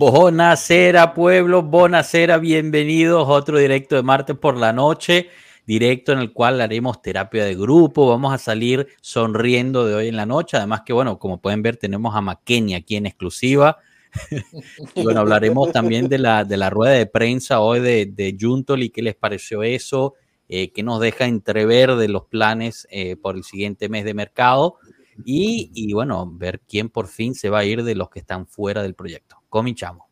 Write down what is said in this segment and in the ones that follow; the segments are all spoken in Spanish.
Bonacera, pueblo, bonacera, bienvenidos a otro directo de martes por la noche, directo en el cual haremos terapia de grupo, vamos a salir sonriendo de hoy en la noche, además que bueno, como pueden ver tenemos a Makeni aquí en exclusiva, y bueno, hablaremos también de la, de la rueda de prensa hoy de, de Juntoli, qué les pareció eso, eh, qué nos deja entrever de los planes eh, por el siguiente mes de mercado y, y, bueno, ver quién por fin se va a ir de los que están fuera del proyecto. Cominchamos.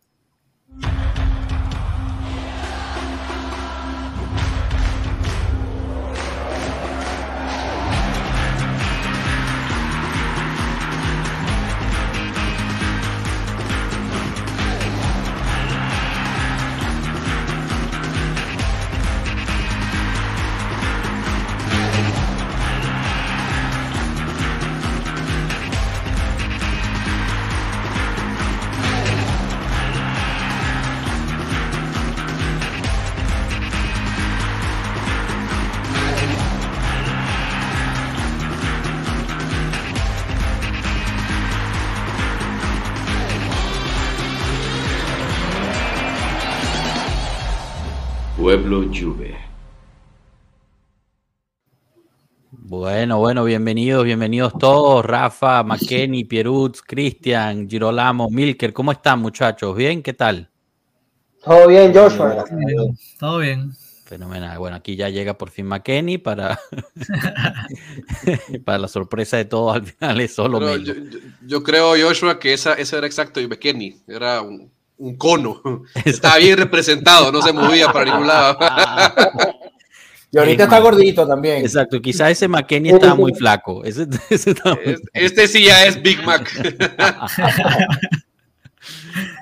Juve. Bueno, bueno, bienvenidos, bienvenidos todos. Rafa, McKenny, Pierutz, Cristian, Girolamo, Milker, ¿cómo están muchachos? ¿Bien? ¿Qué tal? Todo bien, Joshua. Todo bien. Fenomenal. Bueno, aquí ya llega por fin McKenny para, para la sorpresa de todos. Al final es solo yo, yo, yo creo, Joshua, que esa, ese era exacto y McKenny. Era un, un cono. Estaba bien representado, no se movía para ningún lado. Y ahorita está gordito también. Exacto, quizás ese McKenny estaba muy flaco. Ese, ese estaba muy Este, este sí ya es Big Mac.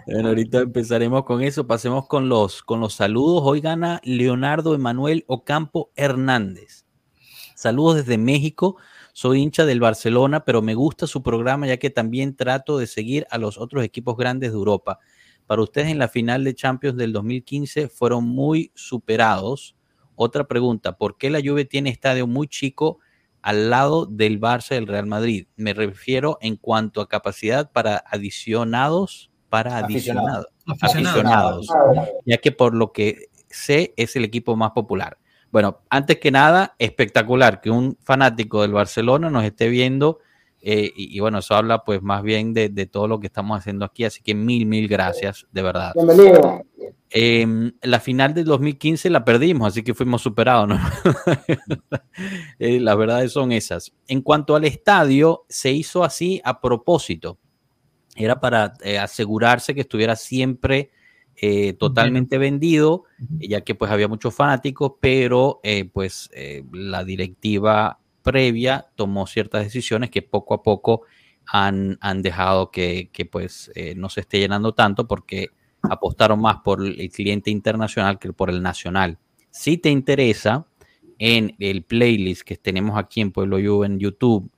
Bueno, ahorita empezaremos con eso. Pasemos con los, con los saludos. Hoy gana Leonardo Emanuel Ocampo Hernández. Saludos desde México. Soy hincha del Barcelona, pero me gusta su programa ya que también trato de seguir a los otros equipos grandes de Europa. Para ustedes en la final de Champions del 2015 fueron muy superados. Otra pregunta, ¿por qué la Juve tiene estadio muy chico al lado del Barça y del Real Madrid? Me refiero en cuanto a capacidad para adicionados, para adicionados, Aficionados. aficionados, ya que por lo que sé es el equipo más popular. Bueno, antes que nada, espectacular que un fanático del Barcelona nos esté viendo eh, y, y bueno, eso habla pues más bien de, de todo lo que estamos haciendo aquí, así que mil, mil gracias, de verdad. Bienvenido. Eh, la final del 2015 la perdimos, así que fuimos superados. ¿no? eh, las verdades son esas. En cuanto al estadio, se hizo así a propósito. Era para eh, asegurarse que estuviera siempre totalmente vendido, ya que pues había muchos fanáticos, pero pues la directiva previa tomó ciertas decisiones que poco a poco han, han dejado que, que pues eh, no se esté llenando tanto porque apostaron más por el cliente internacional que por el nacional. Si te interesa, en el playlist que tenemos aquí en Pueblo Juve en YouTube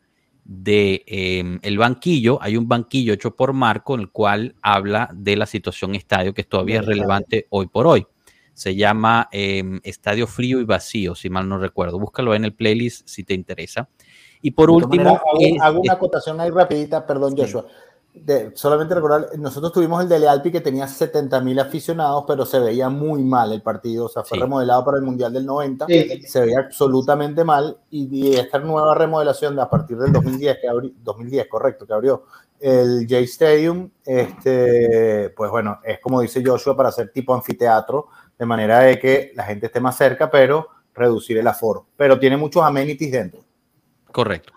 de eh, el banquillo, hay un banquillo hecho por Marco en el cual habla de la situación estadio que todavía es relevante hoy por hoy. Se llama eh, Estadio Frío y Vacío, si mal no recuerdo. Búscalo en el playlist si te interesa. Y por De último, maneras, hago, eh, hago una acotación ahí rapidita, perdón, Sí. Joshua. De- solamente recordar, nosotros tuvimos el de Lealpi que tenía 70 mil aficionados, pero se veía muy mal el partido. O sea, fue Sí. remodelado para el Mundial del 90. Se veía absolutamente mal. Y, y esta nueva remodelación de a partir del 2010, que abri- 2010, correcto, que abrió el J Stadium, este, pues bueno, es como dice Joshua, para hacer tipo anfiteatro, de manera de que la gente esté más cerca, pero reducir el aforo. Pero tiene muchos amenities dentro. Correcto.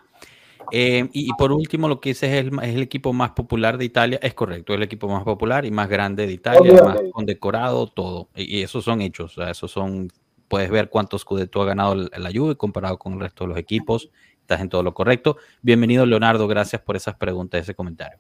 Eh, y, y por último, lo que dice es el, es el equipo más popular de Italia. Es correcto, es el equipo más popular y más grande de Italia, Ok, más condecorado, todo. Y, y esos son hechos. O sea, esos son. Puedes ver cuántos Scudetto ha ganado el- la Juve comparado con el resto de los equipos. Estás en todo lo correcto. Bienvenido, Leonardo. Gracias por esas preguntas, ese comentario.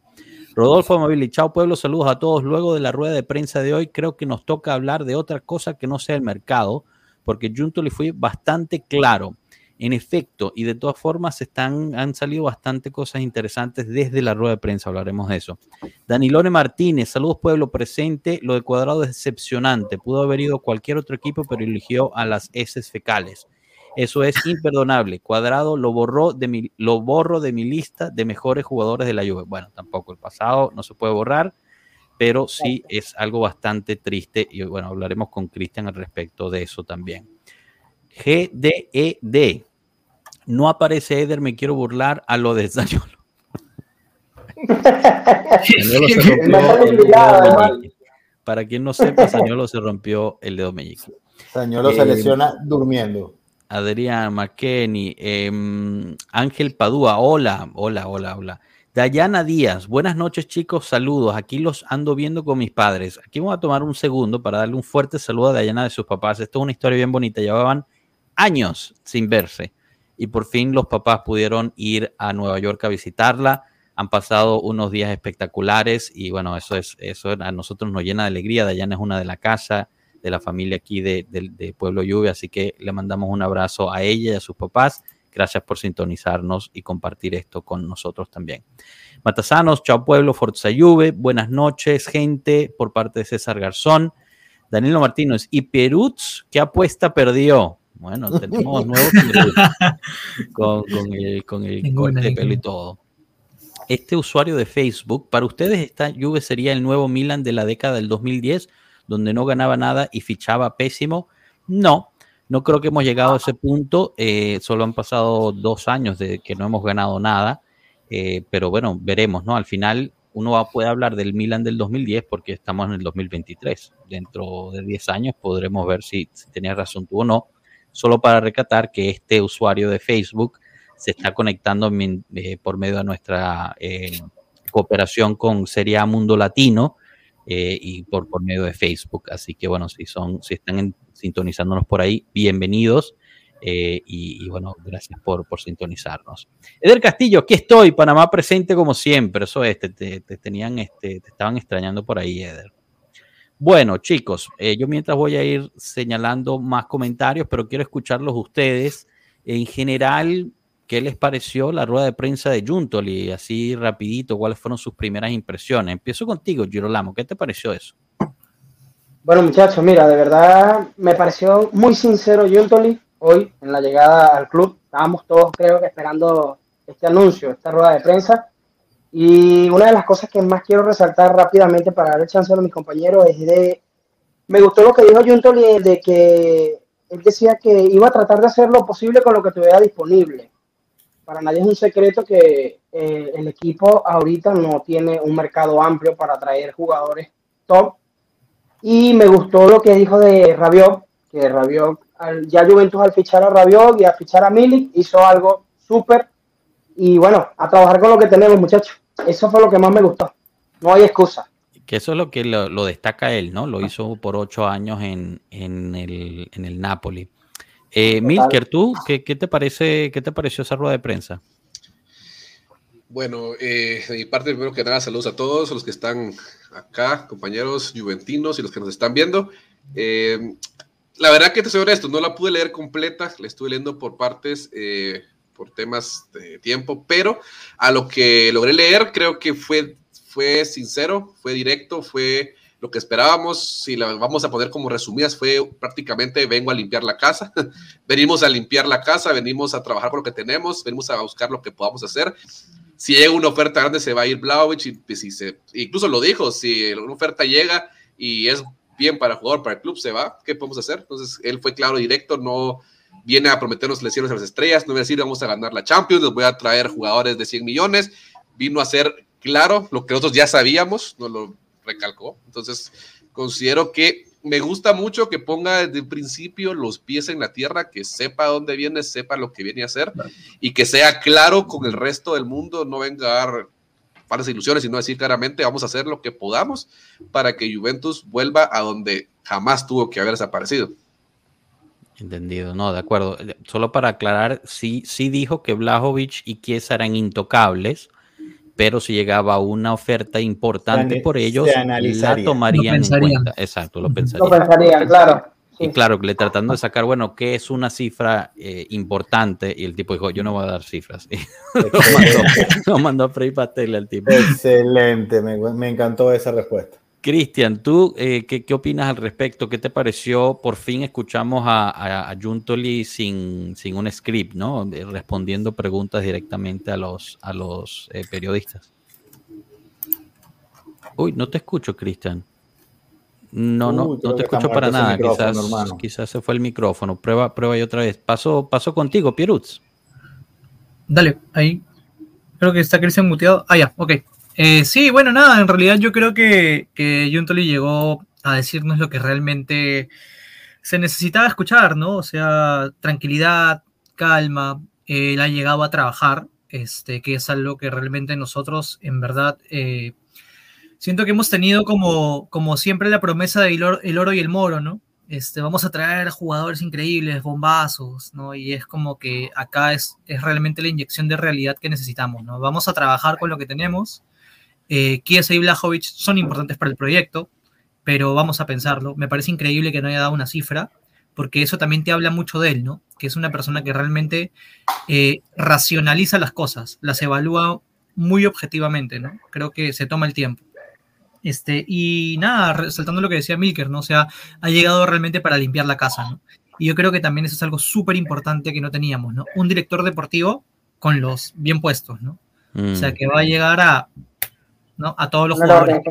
Rodolfo Amabili, chao pueblo, saludos a todos. Luego de la rueda de prensa de hoy, creo que nos toca hablar de otra cosa que no sea el mercado, porque Junto le fue bastante claro. En efecto, y de todas formas están, han salido bastante cosas interesantes desde la rueda de prensa, hablaremos de eso. Danilone Martínez, saludos pueblo presente, lo de Cuadrado es decepcionante, pudo haber ido cualquier otro equipo, pero eligió a las heces fecales. Eso es imperdonable. Cuadrado lo borró de mi, lo borro de mi lista de mejores jugadores de la Juve. Bueno, tampoco el pasado no se puede borrar, pero sí es algo bastante triste y bueno, hablaremos con Cristian al respecto de eso también. GDED. No aparece Eder, me quiero burlar a lo de Zaniolo. Para quien no sepa, Sañolo se rompió el dedo meñique. Sañolo se eh, lesiona durmiendo. Adrián McKenney, em, Ángel Padúa, hola, hola, hola, hola. Dayana Díaz, buenas noches chicos, saludos. Aquí los ando viendo con mis padres. Aquí vamos a tomar un segundo para darle un fuerte saludo a Dayana de sus papás. Esto es una historia bien bonita. Llevaban años sin verse y por fin los papás pudieron ir a Nueva York a visitarla. Han pasado unos días espectaculares y bueno, eso es eso a nosotros nos llena de alegría. Dayana es una de la casa, de la familia aquí de, de Pueblo Lluvia, así que le mandamos un abrazo a ella y a sus papás Gracias por sintonizarnos y compartir esto con nosotros también. Matasanos, chao pueblo, Forza Juve, buenas noches, gente, por parte de César Garzón. Danilo Martínez, y Perutz, ¿qué apuesta perdió? Bueno, tenemos nuevo con, con, el, con el corte de pelo y todo. Este usuario de Facebook, para ustedes esta Juve sería el nuevo Milan de la década del 2010, donde no ganaba nada y fichaba pésimo. No, no creo que hemos llegado a ese punto. Eh, solo han pasado dos años de que no hemos ganado nada. Eh, pero bueno, veremos, ¿no? Al final uno puede hablar del Milan del 2010 porque estamos en el 2023. Dentro de 10 años podremos ver si, tenía razón tú o no. Solo para recatar que este usuario de Facebook se está conectando eh, por medio de nuestra cooperación con Serie Mundo Latino y por, por medio de Facebook. Así que bueno, si son, si están en sintonizándonos por ahí, bienvenidos. Eh, y, bueno, gracias por, por sintonizarnos. Eder Castillo, aquí estoy, Panamá presente como siempre. Eso es, te, tenían, este, te estaban extrañando por ahí, Eder. Bueno, chicos, eh, yo mientras voy a ir señalando más comentarios, pero quiero escucharlos ustedes. En general, ¿qué les pareció la rueda de prensa de Juntoli? Así rapidito, ¿cuáles fueron sus primeras impresiones? Empiezo contigo, Girolamo, ¿qué te pareció eso? Bueno, muchachos, mira, de verdad me pareció muy sincero Juntoli hoy en la llegada al club. Estábamos todos, creo que, esperando este anuncio, esta rueda de prensa. Y una de las cosas que más quiero resaltar rápidamente para dar el chance a mis compañeros es de. Me gustó lo que dijo Juntoli de que él decía que iba a tratar de hacer lo posible con lo que tuviera disponible. Para nadie es un secreto que eh, el equipo ahorita no tiene un mercado amplio para traer jugadores top y me gustó lo que dijo de Rabiot, que Rabiot, ya Juventus al fichar a Rabiot y a fichar a Milik, hizo algo súper. Y bueno, a trabajar con lo que tenemos, muchachos. Eso fue lo que más me gustó. No hay excusa. Que eso es lo que lo, destaca él, ¿no? Lo hizo por ocho años en, en, el, en el Napoli. Eh, Milker, ¿tú qué, qué, te parece, qué te pareció esa rueda de prensa? Bueno, eh, de mi parte, primero que nada, saludos a todos los que están acá, compañeros juventinos y los que nos están viendo. Eh, la verdad que te soy honesto, no la pude leer completa, la estuve leyendo por partes, eh, por temas de tiempo, pero a lo que logré leer creo que fue, fue sincero, fue directo, fue lo que esperábamos, si la vamos a poner como resumidas, fue prácticamente vengo a limpiar la casa, venimos a limpiar la casa, venimos a trabajar con lo que tenemos, venimos a buscar lo que podamos hacer. Si llega una oferta grande se va a ir Blaovic y pues, si se, incluso lo dijo, si una oferta llega y es bien para el jugador, para el club, se va, ¿qué podemos hacer? Entonces él fue claro, directo, no viene a prometernos lesiones a las estrellas, no viene a decir vamos a ganar la Champions, les voy a traer jugadores de 100 millones, vino a ser claro lo que nosotros ya sabíamos, nos lo recalcó, entonces considero que me gusta mucho que ponga desde el principio los pies en la tierra, que sepa dónde viene, sepa lo que viene a hacer y que sea claro con el resto del mundo, no venga a dar falsas ilusiones, sino decir claramente vamos a hacer lo que podamos para que Juventus vuelva a donde jamás tuvo que haber desaparecido. Entendido, no, de acuerdo. Solo para aclarar, sí, sí dijo que Blajovic y Chiesa eran intocables, pero si llegaba una oferta importante por ellos, la tomarían en cuenta. Exacto, lo pensarían. Lo pensarían, claro. Y claro, le tratando de sacar, bueno, ¿qué es una cifra eh, importante? Y el tipo dijo, yo no voy a dar cifras. lo, mandó, a freír pastel al tipo. Excelente, me, me encantó esa respuesta. Cristian, ¿tú eh, qué, qué, opinas al respecto? ¿Qué te pareció? Por fin escuchamos a, a, Juntoli sin, sin, un script, ¿no? Respondiendo preguntas directamente a los, a los eh, periodistas. Uy, no te escucho, Cristian. No, no, no te escucho para nada. Quizás, quizás se fue el micrófono. Prueba, prueba y otra vez. Paso, paso contigo, Pierutz. Dale, ahí. Creo que está Cristian muteado. Ah, ya, ok. Eh, sí, bueno, nada, en realidad yo creo que, que Juntoli llegó a decirnos lo que realmente se necesitaba escuchar, ¿no? O sea, tranquilidad, calma. Él ha llegado a trabajar, este, que es algo que realmente nosotros, en verdad, eh, siento que hemos tenido como, como siempre la promesa de el oro, y el moro, ¿no? Este, vamos a traer jugadores increíbles, bombazos, ¿no? Y es como que acá es, es realmente la inyección de realidad que necesitamos, ¿no? Vamos a trabajar con lo que tenemos. Eh, Kiesa y Blajovic son importantes para el proyecto, pero vamos a pensarlo. Me parece increíble que no haya dado una cifra, porque eso también te habla mucho de él, ¿no? Que es una persona que realmente eh, racionaliza las cosas, las evalúa muy objetivamente, ¿no? Creo que se toma el tiempo. Este, y nada, resaltando lo que decía Milker, ¿no? O sea, ha llegado realmente para limpiar la casa, ¿no? Y yo creo que también eso es algo súper importante que no teníamos, ¿no? Un director deportivo con los bien puestos, ¿no? O sea, mm. que va a llegar a, ¿no? A todos los jugadores.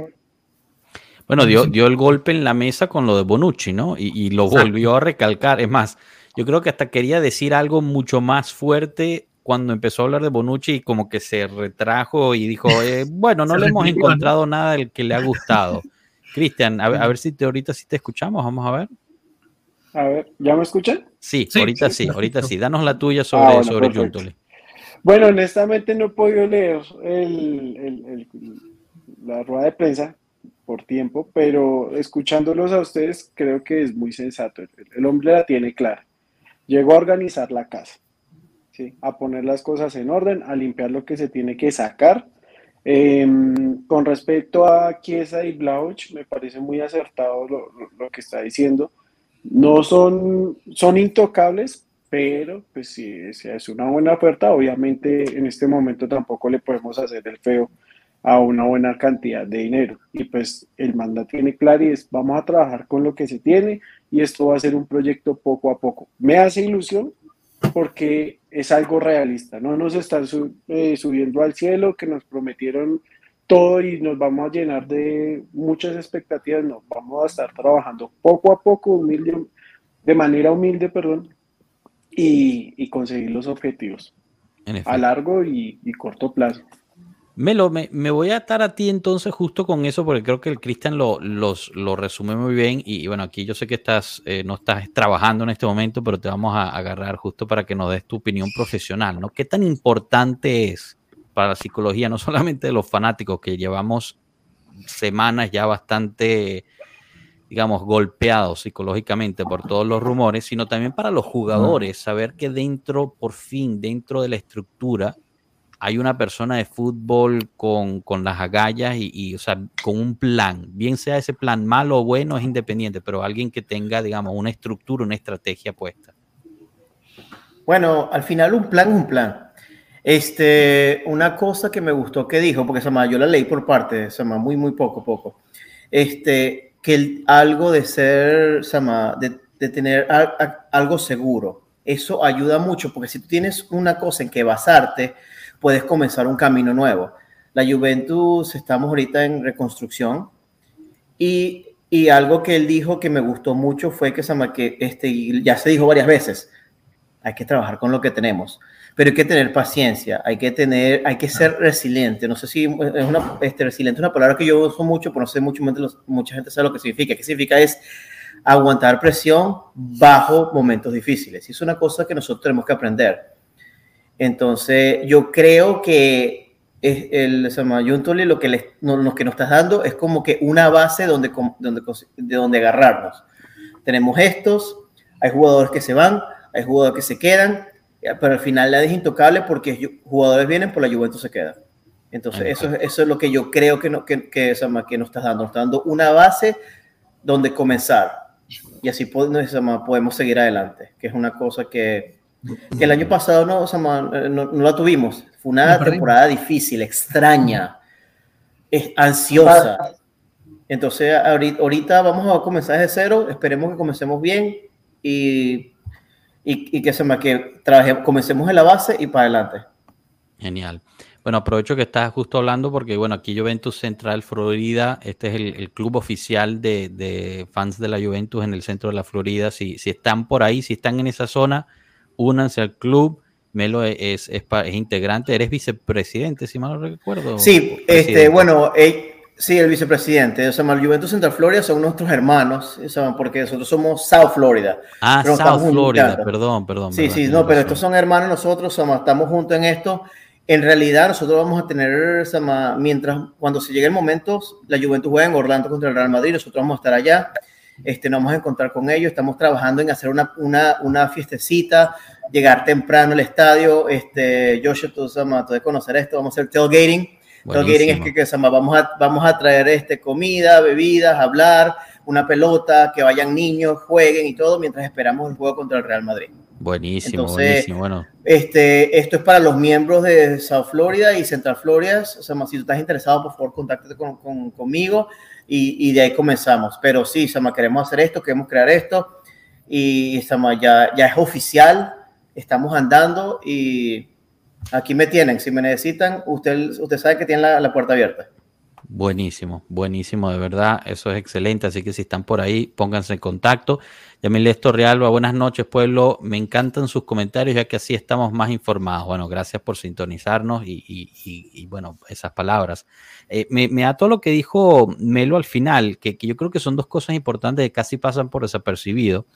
Bueno, dio, dio el golpe en la mesa con lo de Bonucci, ¿no? Y, lo volvió a recalcar. Es más, yo creo que hasta quería decir algo mucho más fuerte cuando empezó a hablar de Bonucci y como que se retrajo y dijo, eh, bueno, no le hemos encontrado nada del que le ha gustado. Cristian, a, ver si te, ahorita sí te escuchamos, vamos a ver. A ver, ¿ya me escuchan? Sí, ahorita sí, ahorita sí. Danos la tuya sobre, ah, sobre Juntoli. Bueno, honestamente no he podido leer la rueda de prensa por tiempo, pero escuchándolos a ustedes creo que es muy sensato. el hombre la tiene clara. Llegó a organizar la casa a poner las cosas en orden, a limpiar lo que se tiene que sacar. Em, con respecto a Chiesa y Blauch, me parece muy acertado lo, que está diciendo. No son, son intocables, pero pues si, es una buena oferta, obviamente en este momento tampoco le podemos hacer el feo a una buena cantidad de dinero. Y pues el mandato tiene claro y es vamos a trabajar con lo que se tiene y esto va a ser un proyecto poco a poco. Me hace ilusión porque es algo realista, no nos están eh, subiendo al cielo, que nos prometieron todo y nos vamos a llenar de muchas expectativas, no, vamos a estar trabajando poco a poco, humilde, de manera humilde, perdón, y, conseguir los objetivos a largo y corto plazo. Melo, me, me, voy a atar a ti entonces justo con eso, porque creo que el Cristian lo, lo resume muy bien. Y, bueno, aquí yo sé que estás, eh, no estás trabajando en este momento, pero te vamos a agarrar justo para que nos des tu opinión profesional, ¿no? ¿Qué tan importante es para la psicología, no solamente de los fanáticos, que llevamos semanas ya bastante, digamos, golpeados psicológicamente por todos los rumores, sino también para los jugadores, saber que dentro, por fin, dentro de la estructura, hay una persona de fútbol con, las agallas y, o sea, con un plan, bien sea ese plan malo o bueno, es independiente, pero alguien que tenga, digamos, una estructura, una estrategia puesta. Bueno, al final un plan un plan. Este, una cosa que me gustó que dijo, porque se llama, yo la leí por parte, se llama muy, muy poco, poco. Este, que algo de ser, se llama, de tener algo seguro, eso ayuda mucho, porque si tú tienes una cosa en que basarte, puedes comenzar un camino nuevo. La Juventus, estamos ahorita en reconstrucción y, y algo que él dijo que me gustó mucho fue que, que este, ya se dijo varias veces, hay que trabajar con lo que tenemos, pero hay que tener paciencia, hay que tener, hay que ser resiliente. No sé si es una, este, resiliente es una palabra que yo uso mucho, pero no sé mucho, mucha gente sabe lo que significa. ¿Qué significa? Es aguantar presión bajo momentos difíciles. Y es una cosa que nosotros tenemos que aprender. Entonces, yo creo que es el Juntoli lo que, le, lo que nos estás dando es como que una base donde, donde, de donde agarrarnos. Tenemos estos, hay jugadores que se van, hay jugadores que se quedan, pero al final la es intocable porque jugadores vienen, por la Juventus se queda. Entonces, eso, eso es lo que yo creo que, no, que, que, que nos estás dando. Nos está dando una base donde comenzar. Y así podemos, podemos seguir adelante, que es una cosa que que el año pasado no, eh, no, no la tuvimos. Fue una temporada difícil, extraña, ansiosa. Entonces, ahorita, vamos a comenzar desde cero. Esperemos que comencemos bien y, y, que, se me, que trabaje, comencemos en la base y para adelante. Genial. Bueno, aprovecho que estás justo hablando porque, bueno, aquí Juventus Central Florida, este es el, club oficial de, fans de la Juventus en el centro de la Florida. Si, si están por ahí, si están en esa zona, únanse al club. Melo es, es, integrante, eres vicepresidente, si mal no recuerdo. Sí, este, bueno, eh, sí, el vicepresidente. O sea, el Juventus Central Florida son nuestros hermanos, porque nosotros somos South Florida. Ah, South Florida, perdón, perdón. Sí, sí, no, pero estos son hermanos nosotros, somos, estamos juntos en esto en realidad nosotros vamos a tener, mientras cuando se llegue el momento, la Juventus juega en Orlando contra el Real Madrid, nosotros vamos a estar allá, este, nos vamos a encontrar con ellos, estamos trabajando en hacer una, una, una fiestecita, llegar temprano al estadio, este, Joshua, tú, Sama, tú conocer esto, vamos a hacer tailgating, tailgating es que, que vamos, a, vamos a traer este, comida, bebidas, hablar, una pelota, que vayan niños, jueguen y todo, mientras esperamos el juego contra el Real Madrid. Buenísimo, buenísimo. Bueno. Este, esto es para los miembros de South Florida y Central Florida. O sea, si tú estás interesado, por favor, contáctate con, conmigo y, y, de ahí comenzamos. Pero sí, Sama, queremos hacer esto, queremos crear esto y Sama, ya, ya es oficial. Estamos andando y aquí me tienen. Si me necesitan, usted, usted sabe que tiene la, la puerta abierta. Buenísimo, buenísimo, de verdad, eso es excelente. Así que si están por ahí, pónganse en contacto. Yamil Realba, buenas noches, pueblo. Me encantan sus comentarios, ya que así estamos más informados. Bueno, gracias por sintonizarnos y, bueno, esas palabras. Eh, me, me todo lo que dijo Melo al final, que, yo creo que son dos cosas importantes que casi pasan por desapercibido.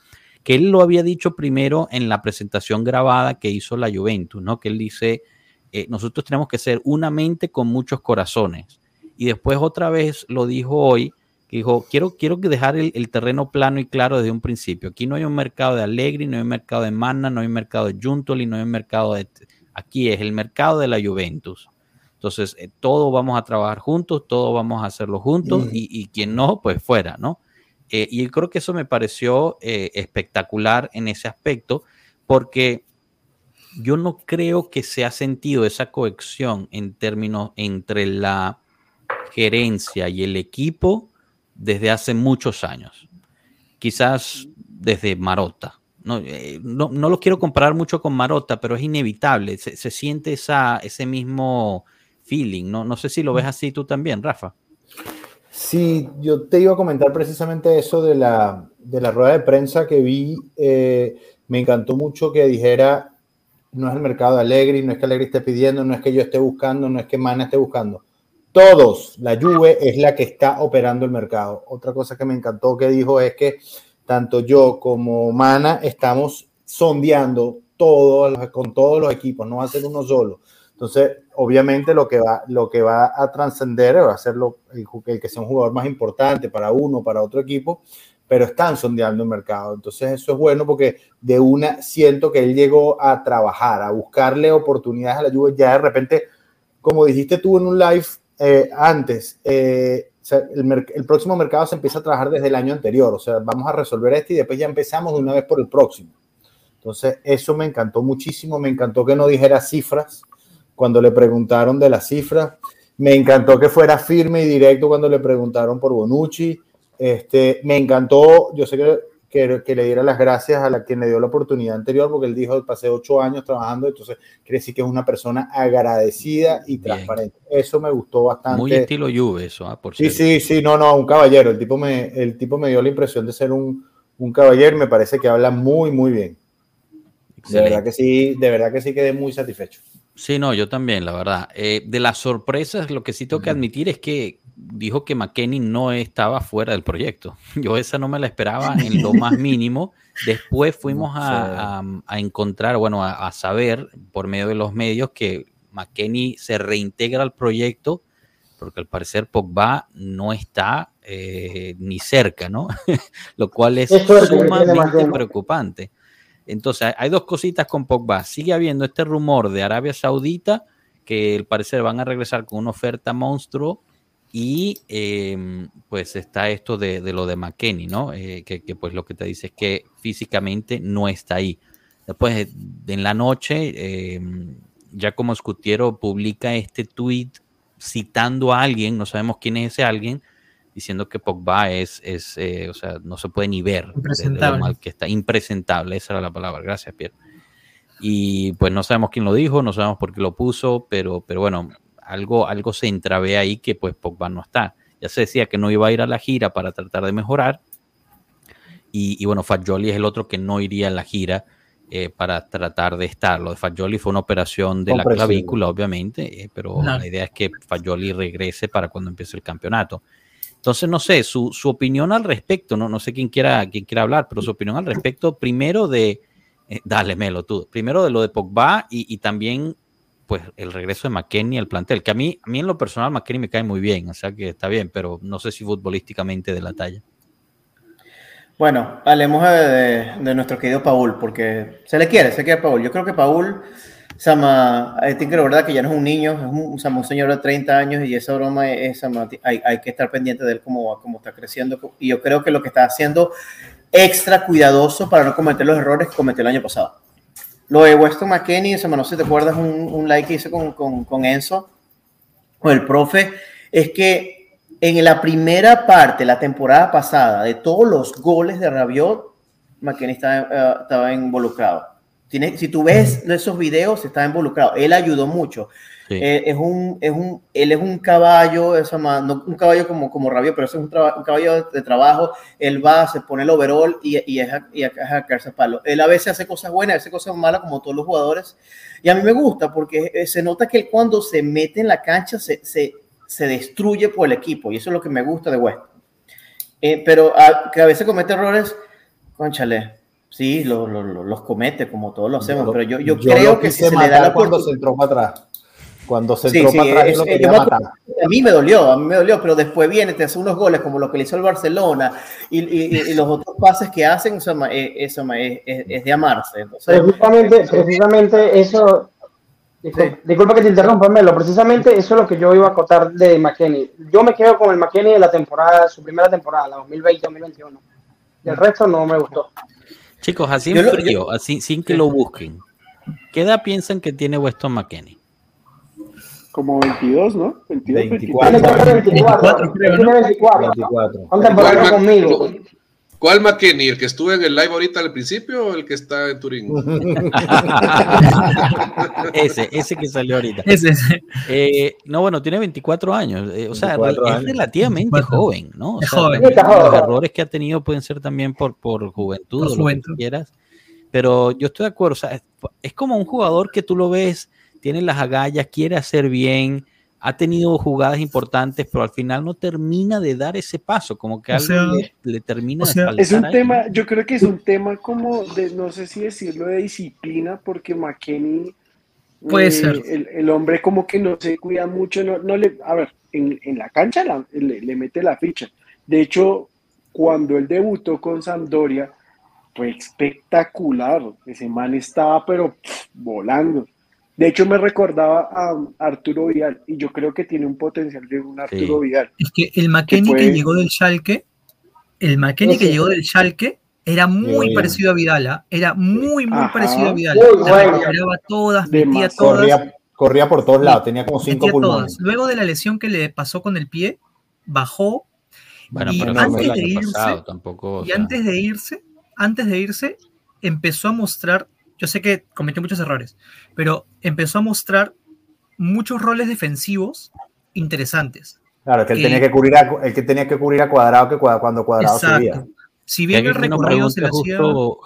Que él lo había dicho primero en la presentación grabada que hizo la Juventus, ¿no? Que él dice: eh, nosotros tenemos que ser una mente con muchos corazones y después otra vez lo dijo hoy, que dijo, quiero, quiero dejar el, terreno plano y claro desde un principio. Aquí no hay un mercado de Allegri, no hay un mercado de Manna, no hay un mercado de Juntoli, no hay un mercado de... Aquí es el mercado de la Juventus. Entonces, eh, todos vamos a trabajar juntos, todos vamos a hacerlo juntos y, quien no, pues fuera, ¿no? Eh, y creo que eso me pareció eh, espectacular en ese aspecto, porque yo no creo que se ha sentido esa cohesión en términos entre la gerencia y el equipo desde hace muchos años. Quizás desde Marota. No, eh, no, lo quiero comparar mucho con Marota, pero es inevitable. Se, siente esa, ese mismo feeling. ¿no? no sé si lo ves así tú también, Rafa. Sí, yo te iba a comentar precisamente eso de la, de la rueda de prensa que vi. Eh, me encantó mucho que dijera, no es el mercado de Alegri, no es que Alegri esté pidiendo, no es que yo esté buscando, no es que Mana esté buscando todos, la Juve es la que está operando el mercado. Otra cosa que me encantó que dijo es que tanto yo como Mana estamos sondeando todo, con todos los equipos, no va a ser uno solo. Entonces, obviamente lo que va, lo que va a trascender va a ser lo, el, que sea un jugador más importante para uno, para otro equipo, pero están sondeando el mercado. Entonces, eso es bueno porque de una siento que él llegó a trabajar, a buscarle oportunidades a la Juve. Ya de repente, como dijiste tú en un live, eh, antes, eh, el, próximo mercado se empieza a trabajar desde el año anterior, o sea, vamos a resolver este y después ya empezamos de una vez por el próximo. Entonces, eso me encantó muchísimo, me encantó que no dijera cifras cuando le preguntaron de las cifras, me encantó que fuera firme y directo cuando le preguntaron por Bonucci, este, me encantó, yo sé que que, le diera las gracias a la quien le dio la oportunidad anterior, porque él dijo, pasé ocho años trabajando, entonces quiere decir que es una persona agradecida y transparente. Eso me gustó bastante. Muy estilo Juve eso, ¿ah? por Sí, sí, sí, no, no, un caballero. El tipo me, el tipo me dio la impresión de ser un, un caballero y me parece que habla muy, muy bien. De verdad que sí, de verdad que sí quedé muy satisfecho. Sí, no, yo también, la verdad. Eh, de las sorpresas, lo que sí tengo que admitir es que dijo que McKenny no estaba fuera del proyecto. Yo esa no me la esperaba en lo más mínimo. Después fuimos a, encontrar, bueno, a, saber por medio de los medios que McKenny se reintegra al proyecto porque al parecer Pogba no está eh, ni cerca, ¿no? lo cual es sumamente preocupante. Entonces, hay dos cositas con Pogba. Sigue habiendo este rumor de Arabia Saudita que al parecer van a regresar con una oferta monstruo y em, pues está esto de, lo de McKenny, ¿no? Eh, que, pues lo que te dice es que físicamente no está ahí. Después en la noche, ya como Scutiero publica este tweet citando a alguien, no sabemos quién es ese alguien, diciendo que Pogba es, es eh, o sea, no se puede ni ver impresentable. mal que está, impresentable, esa era la palabra, gracias Pierre. Y pues no sabemos quién lo dijo, no sabemos por qué lo puso, pero, pero bueno, algo, algo se entrevé ahí que pues Pogba no está. Ya se decía que no iba a ir a la gira para tratar de mejorar. Y, y bueno, Fagioli es el otro que no iría a la gira eh, para tratar de estar. Lo de Fagioli fue una operación de la clavícula, obviamente, eh, pero No. la idea es que Fagioli regrese para cuando empiece el campeonato. Entonces, no sé, su, su opinión al respecto, no, no sé quién quiera, quién quiera hablar, pero su opinión al respecto, primero de, eh, dale, Melo, tú, primero de lo de Pogba y, y también, pues, el regreso de McKenny al plantel, que a mí, a mí en lo personal McKenny me cae muy bien, o sea que está bien, pero no sé si futbolísticamente de la talla. Bueno, hablemos de, nuestro querido Paul, porque se le quiere, se quiere Paul. Yo creo que Paul, Sama, tiene que recordar que ya no es un niño, es un, señor de 30 años y esa broma es, Sama, hay, hay que estar pendiente de él cómo, cómo está creciendo. Y yo creo que lo que está haciendo extra cuidadoso para no cometer los errores que cometió el año pasado. Lo de Weston McKenney, Sama, no sé si te acuerdas un, un like que hice con, con, con Enzo, o el profe, es que en la primera parte, la temporada pasada, de todos los goles de Rabiot, McKenny estaba, eh, estaba involucrado. Tiene, si tú ves esos videos, está involucrado. Él ayudó mucho. Sí. Eh, es un, es un, él es un caballo, esa ma- no un caballo como, como Rabiot, pero es un, traba- un caballo de trabajo. Él va, se pone el overall y, y es a, y a- es a a palo. Él a veces hace cosas buenas, hace cosas malas, como todos los jugadores. Y a mí me gusta porque eh, se nota que él cuando se mete en la cancha se, se, se destruye por el equipo. Y eso es lo que me gusta de West. Eh, pero a, que a veces comete errores, conchale, sí, lo- lo- lo- los comete como todos lo hacemos, pero yo, yo, creo lo que si se le da la cuando se entró para atrás. Cuando se entró sí, para atrás, es- lo quería matar. A mí me dolió, a mí me dolió, pero después viene, te hace unos goles como lo que le hizo el Barcelona y, y- y los otros pases que hacen, eso, eh, eso es, es- es de amarse. Entonces, Precisamente, precisamente eso. Disculpa, disculpa que te interrumpa, Melo. Precisamente eso es lo que yo iba a acotar de McKenny. Yo me quedo con el McKenny de la temporada, su primera temporada, la 2020-2021. Y el resto no me gustó. Chicos, así en frío, así, sin que lo busquen. ¿Qué edad piensan que tiene Weston McKenney? Como 22, ¿no? 22, 24. Tiene que ser 24, 24, creo, tiene ¿no? 24. 24. Son temporadas ¿Cuál, conmigo. ¿Cuál McKenny? ¿El que estuvo en el live ahorita al principio o el que está en Turín? ese, ese que salió ahorita. Ese, ese. Eh, no, bueno, tiene 24 años. eh, o sea, 24 es años. relativamente 24. joven, ¿no? O Es sea, joven. Los errores que ha tenido pueden ser también por, por juventud Por o lo que quieras. Pero yo estoy de acuerdo. O sea, es, es como un jugador que tú lo ves, tiene las agallas, quiere hacer bien, ha tenido jugadas importantes, pero al final no termina de dar ese paso, como que O algo sea, le, le termina o sea, de faltar Es un ahí. tema, yo creo que es un tema como de, no sé si decirlo de disciplina, porque McKenny, Puede eh, ser. El, el hombre como que no se cuida mucho, no, no le, a ver, en, en la cancha la- le, le mete la ficha. De hecho, cuando él debutó con Sampdoria, fue espectacular. Ese man estaba, pero pff, volando. De hecho, me recordaba a Arturo Vidal, y yo creo que tiene un potencial de un Arturo Vidal. Es que el McKenny fue- que llegó del Schalke, el McKenny que llegó del Schalke era muy Sí. parecido a Vidal, ¿ah? era muy, muy Ajá. parecido a Vidal. Recuperaba todas, metía todas, Corría, corría por todos lados, tenía como cinco pulmones. todas. Luego de la lesión que le pasó con el pie, bajó Bueno, y pero antes de irse- pasado, tampoco. o y sea, antes de irse, antes de irse, empezó a mostrar, yo sé que cometió muchos errores, pero empezó a mostrar muchos roles defensivos interesantes. Claro, es que él que- tenía que cubrir a, el que tenía que cubrir a cuadrado que cua- cuando cuadrado subía. Exacto. Si Y bien el recorrido se le hacía...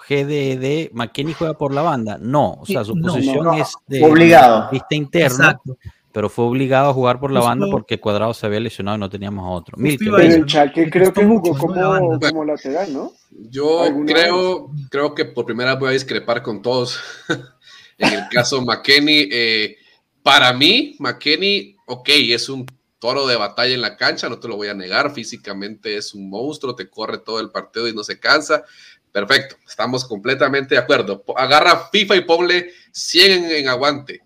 GDD, ¿McKenny juega por la banda? No, o sea, su No, posición no. es de Obligado. vista interno, Exacto. Pero fue obligado a jugar por la banda porque Cuadrado se había lesionado y no teníamos a otro. Justo Milke, iba a Pero eso, el Chalque Le creo que jugó como, como lateral, ¿no? Yo ¿Alguna creo, creo que por primera vez voy a discrepar con todos. en el caso McKenny, eh, para mí, McKenny, ok, es un toro de batalla en la cancha, no te lo voy a negar, físicamente es un monstruo, te corre todo el partido y no se cansa. Perfecto, estamos completamente de acuerdo. Agarra FIFA y ponle 100 en, en aguante.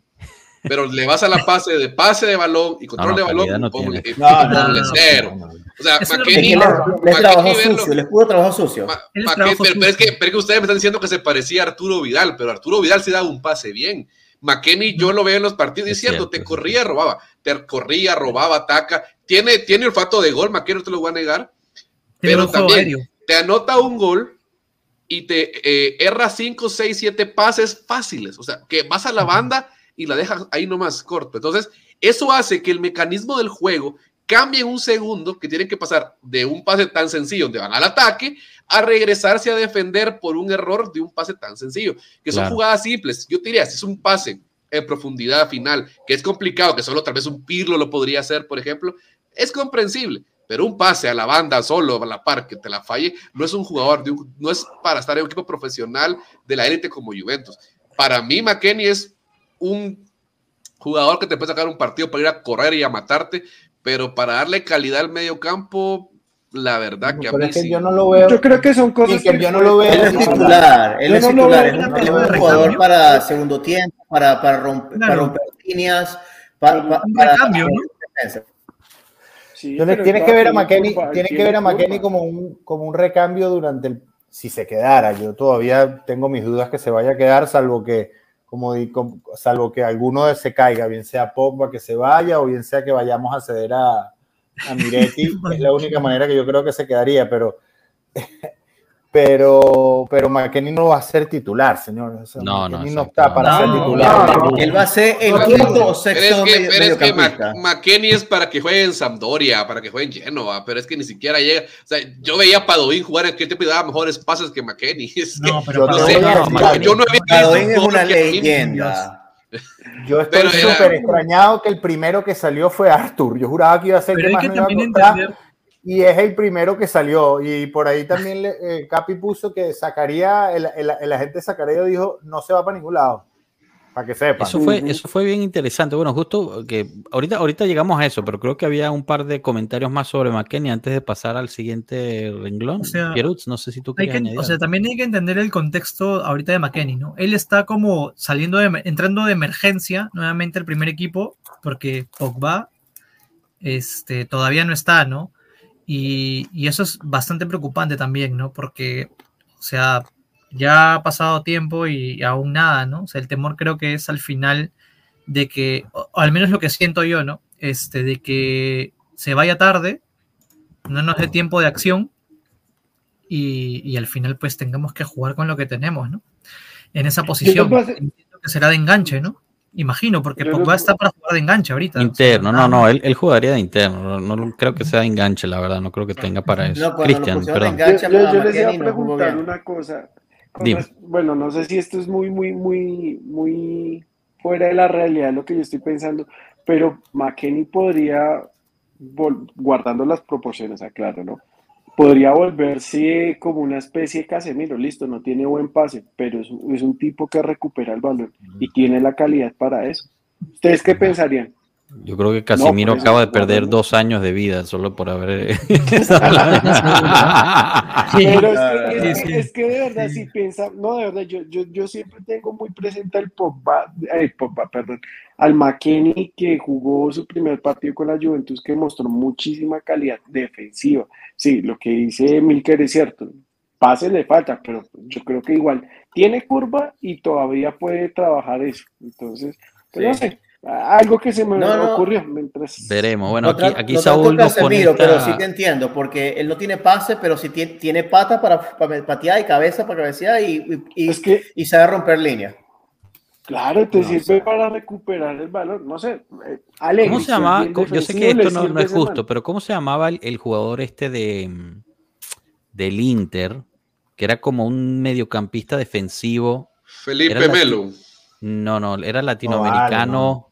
Pero le vas a la pase de pase de balón y control no, de balón, no tiene. No, no, no, cero. no, no. O sea, Eso es lo que Es McKenny, que Claro. le, le McKenny, trabajo verlo- sucio, le puro trabajo sucio. Pero, es que, pero es que ustedes me están diciendo que se parecía a Arturo Vidal, pero Arturo Vidal sí daba un pase bien. McKenny, yo lo veo en los partidos, es Es cierto, cierto, te corría, robaba, te corría, robaba, ataca. Tiene, tiene olfato de gol, McKenny, no te lo voy a negar. Tiene Pero también- aéreo. Te anota un gol y te eh, erra 5, 6, 7 pases fáciles. O sea, que vas a la banda y la dejas ahí nomás corto. Entonces, Eso hace que el mecanismo del juego cambie en un segundo, que tienen que pasar de un pase tan sencillo donde van al ataque a regresarse a defender por un error de un pase tan sencillo, que son jugadas simples. Yo te diría, si es un pase en profundidad final, que es complicado, que solo tal vez un Pirlo lo podría hacer, por ejemplo, es comprensible. Pero un pase a la banda solo, a la par, que te la falle, no es un jugador, de un- no es para estar en un equipo profesional de la élite como Juventus. Para mí, McKenny es un jugador que te puede sacar un partido para ir a correr y a matarte, pero para darle calidad al medio campo, la verdad que a Pero mí es que sí. yo no lo veo. Yo creo que son cosas Sí, que que yo no lo veo. Él es titular, él Yo es no titular, es un, recambio. jugador para segundo tiempo, para, para, romper, Claro. para romper líneas, para, para, Un para- recambio, ¿no? defensa. Sí, que ver a tiene McKenny, tienes que tiene ver a McKenny como un, como un recambio durante el, si se quedara. Yo todavía tengo mis dudas que se vaya a quedar, salvo que, como di- com- salvo que alguno de se caiga, bien sea Pogba que se vaya o bien sea que vayamos a ceder a, a Miretti, es la única manera que yo creo que se quedaría, pero pero pero McKenny no va a ser titular, señor. O sea, No, no, no, está para No, ser titular. no, no. Él va a ser el quinto o Pero es sexto que, medio- pero es que. Mac- McKenny es para que juegue en Sampdoria, para que juegue en Genoa, pero es que ni siquiera llega. O sea, yo veía a Padovín jugar en que te daba mejores pases que McKenny. Es que, No, pero voy sé, yo no había es una leyenda. Yo estoy súper extrañado que el primero que salió fue Arthur. Yo juraba que iba a ser el Pero que hay más que y es el primero que salió. Y por ahí también le- eh, Capi puso que sacaría, el, el, el agente de Sacaredo dijo, no se va para ningún lado. Para que sepan. Eso fue, eso fue bien interesante. Bueno, justo que ahorita, ahorita llegamos a eso, pero creo que había un par de comentarios más sobre McKenny antes de pasar al siguiente renglón. O sea, Pierutz, no sé si tú quieres añadir o sea, también hay que entender el contexto ahorita de McKenny, ¿no? Él está como saliendo de, entrando de emergencia nuevamente al primer equipo, porque Pogba este, todavía no está, ¿no? Y, y eso es bastante preocupante también, ¿no? Porque, o sea, ya ha pasado tiempo y aún nada, ¿no? O sea, el temor creo que es al final de que, o, o al menos lo que siento yo, ¿no? Este, de que se vaya tarde, no nos dé tiempo de acción y, y al final pues tengamos que jugar con lo que tenemos, ¿no? En esa posición. que será de enganche, ¿no? Imagino, porque Yo no- Pogba está para jugar de enganche ahorita. o sea, Interno, no, no, él, él jugaría de interno. No, no creo que sea de enganche, la verdad. No creo que tenga para eso. No, Cristian, perdón. enganche, Yo, yo- a yo les iba a preguntar una cosa. Bueno, no sé si esto es muy, muy, muy, muy fuera de la realidad de lo que yo estoy pensando, pero McKenny podría, guardando las proporciones, aclaro, ¿no? Podría volverse como una especie de Casemiro, listo, no tiene buen pase, pero es, un- es un tipo que recupera el balón y tiene la calidad para eso. ¿Ustedes qué pensarían? Yo creo que Casimiro por eso, acaba de no, perder no, dos años de vida solo por haber. Sí, Pero es que, sí, es, sí. que, es que de verdad, si piensa, no, de verdad, yo, yo, yo siempre tengo muy presente al Pogba, perdón, al McKenny que jugó su primer partido con la Juventus, que mostró muchísima calidad defensiva. Sí, lo que dice Milker es cierto, pases le falta, pero yo creo que igual tiene curva y todavía puede trabajar eso. Entonces, pues no sé, algo que se me No, no. ocurrió mientras. Veremos. Bueno, No aquí, aquí Saúl nos. Casemiro, pero sí te entiendo, porque él no tiene pase, pero sí tiene, tiene pata para, para patear y cabeza para cabecear y, y, y- Es que y sabe romper línea. Claro, te No sirve sé. para recuperar el valor. No sé, eh, Allegri, ¿Cómo se llamaba? Yo sé que esto no, es justo, pero ¿cómo se llamaba el, el jugador este de del Inter? Que era como un mediocampista defensivo. Felipe Melo. No, no, era latinoamericano.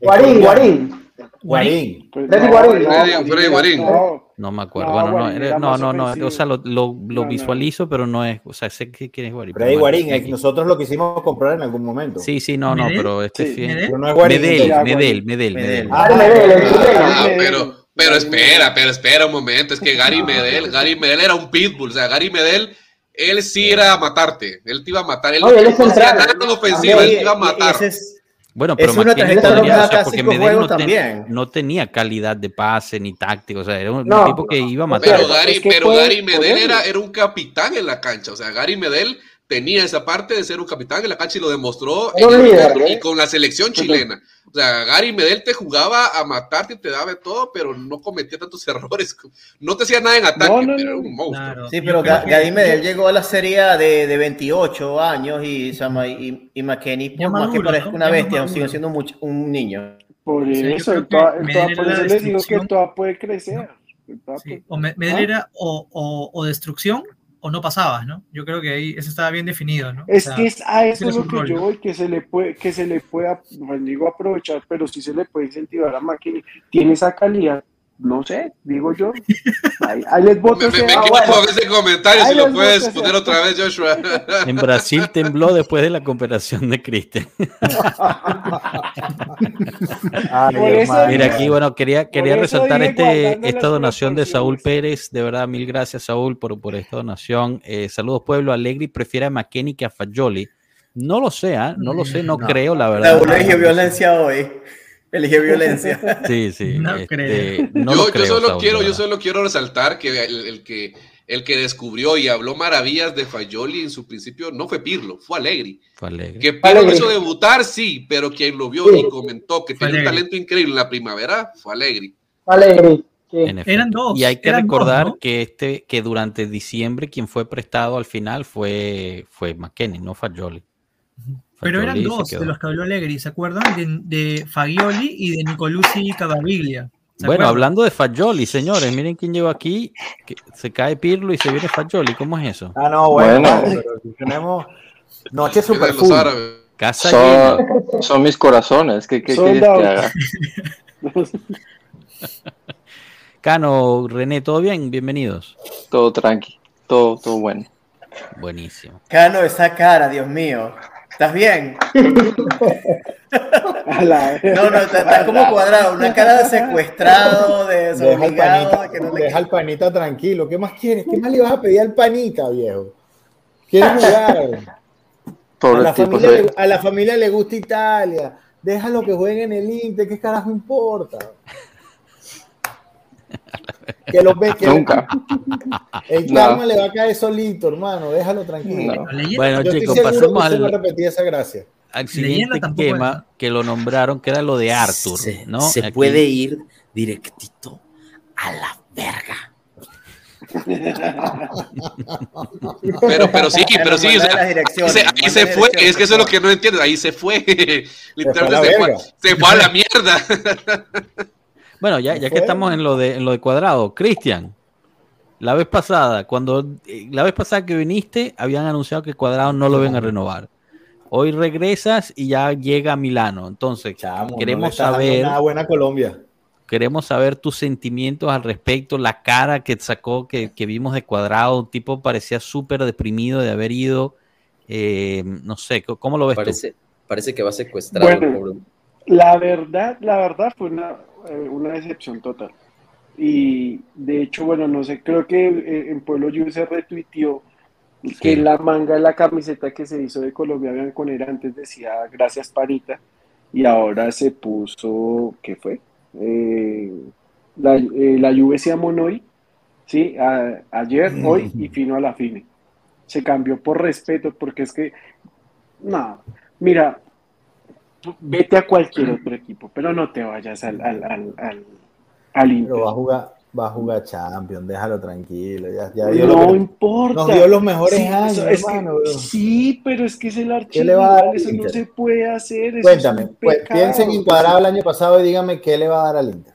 Guarín, Guarín. Guarín. Pues, Freddy no, Guarín, no, ¿no? Freddy- Guarín. no, No me acuerdo. No, bueno, no, no, no, no, ofensivo. o sea, lo, lo- lo No, no. visualizo, pero no es, o sea, sé que quién es Guarín. Freddy Guarín, es que nosotros lo quisimos comprar en algún momento. Sí, sí, no, no, pero este Sí. Pero no es Guarín. Medel, Medel. Medel. Ah, Medel. Ah, Medel. pero, pero espera, pero espera un momento. Es que Gary Medel, Gary Medel era un pitbull. O sea, Gary Medel, él sí era a matarte. Él te iba a matar. Él Oye, él no es hacía central. nada en ofensiva, él te iba a matar. ese es- Bueno, Es pero una tarjeta podría, roja o sea, porque no, ten- no tenía calidad de pase ni táctico, o sea, era un No, tipo que iba a matar. Pero Pero Gary, es que pero Gary Medel era, era un capitán en la cancha. O sea, Gary Medel tenía esa parte de ser un capitán en la cancha y lo demostró un en- líder, y ¿eh? con la selección chilena. O sea, Gary Medel te jugaba a matarte y te daba de todo, pero no cometía tantos errores. No te hacía nada en ataque, No, no, pero no. era un monstruo. Claro, Sí, pero Gary Medel llegó a la serie de, de 28 años y, y, y McKenny, por más que parezca ¿no? una bestia, sigue siendo much- un niño. Por eso, creo el que el les digo que el Toa puede crecer. El Sí, puede- O me- Medellín era o, o- o destrucción o no pasabas, ¿no? Yo creo que ahí eso estaba bien definido, ¿no? O Es sea, que es a eso tienes lo que yo ¿no? voy, que se le puede, que se le pueda, pues digo aprovechar, pero sí se le puede incentivar a Maquini. Tiene esa calidad, no sé, digo yo. Ahí, ahí les voto Me, ese- me ah, bueno. ese comentario, si lo puedes poner otra vez, Joshua. En Brasil tembló después de la cooperación de Cristian. Mira, aquí, bueno, quería, quería resaltar este, esta donación de Saúl. Pérez. De verdad, mil gracias, Saúl, por, por esta donación. Eh, saludos, pueblo. Alegri prefiere a McKenny que a Fajoli. No lo sé, ¿ah? no lo sé, no, No. creo, la verdad. Eligió violencia hoy. Eligió violencia. Sí, sí. No este, creo. no yo, solo Saúl, quiero, yo solo quiero resaltar que el, el que el que descubrió y habló maravillas de Fayoli en su principio no fue Pirlo, fue Allegri. Fue Alegri. Que Pirlo lo Allegri. hizo debutar, sí, pero quien lo vio Sí. y comentó que Fue tenía un talento increíble en la primavera fue. Sí. En efecto. Eran dos, Y hay que dos, recordar ¿no? que este, que durante diciembre quien fue prestado al final fue, fue McKenny, no Fagioli. Pero eran dos de los que habló Allegri, ¿se acuerdan? De, de Fagioli y de Nicolussi Cavaglia. ¿Se Bueno, acuerdan? hablando de Fagioli, señores, miren quién llegó aquí. que se cae Pirlo y se viene Fagioli. ¿Cómo es eso? Ah, no, bueno, Bueno. pero tenemos noche super full. Casa llena. Son, son mis corazones. ¿Qué, qué quieres que haga? Cano, René, ¿todo bien? Bienvenidos. Todo tranqui. Todo, todo bueno. Buenísimo. Cano, esa cara, Dios mío. ¿Estás bien? No, no, está, está como cuadrado. Una cara de secuestrado, de Deja el, desobligado. panita, de que no le- deja al panita tranquilo. ¿Qué más quieres? ¿Qué más le vas a pedir al panita, viejo? ¿Quieres jugar? A Pobre la, tipo. familia se- le, a la familia le gusta Italia. Déjalo que jueguen en el Inter. ¿Qué carajo importa? Que los ve, que Nunca. el No. karma le va a caer solito, hermano. Déjalo tranquilo. No. Bueno, Yo chicos, pasemos al, repetir esa gracia. al siguiente tampoco tema es. que lo nombraron, que era lo de Arthur. Se, ¿no? se Aquí- puede ir directito a la verga. Pero, pero sí, pero sí, o sea, ahí se, ahí fue, es que eso es lo que no entiendes, ahí se fue, literalmente se fue, se fue a la mierda. Bueno, ya, ya que estamos en lo de, en lo de cuadrado, Cristian, la vez pasada, cuando eh, la vez pasada que viniste, habían anunciado que cuadrado no lo ven a renovar. Hoy regresas y ya llega a Milano. Entonces, Chamo, no le queremos saber, Nada buena Colombia. queremos saber tus sentimientos al respecto, la cara que sacó, que, que vimos de cuadrado, un tipo parecía súper deprimido de haber ido. eh, no sé, ¿cómo lo ves tú? Parece, parece que va secuestrado. el Bueno. La verdad, la verdad fue una, eh, una decepción total. Y de hecho, bueno, no sé, creo que eh, en Pueblo Juve se retuiteó que Sí. la manga de la camiseta que se hizo de Colombia Bianconera antes decía gracias Panita y ahora se puso, ¿qué fue? Eh, la, la Juve se amonó ¿sí? A- ayer, hoy y fino a la fine. Se cambió por respeto porque es que, no, mira, vete a cualquier otro equipo, pero no te vayas al, al, al, al, al Inter. Pero va a jugar, va a jugar Champions, déjalo tranquilo. Ya, ya dio lo No que- importa. nos dio los mejores Sí, años, que- hermano, bro. sí, pero es que es el ¿Qué le va a dar archivo, al eso no se puede hacer. eso Cuéntame, es pues, piensen en cuadrado el año pasado y díganme qué le va a dar al Inter.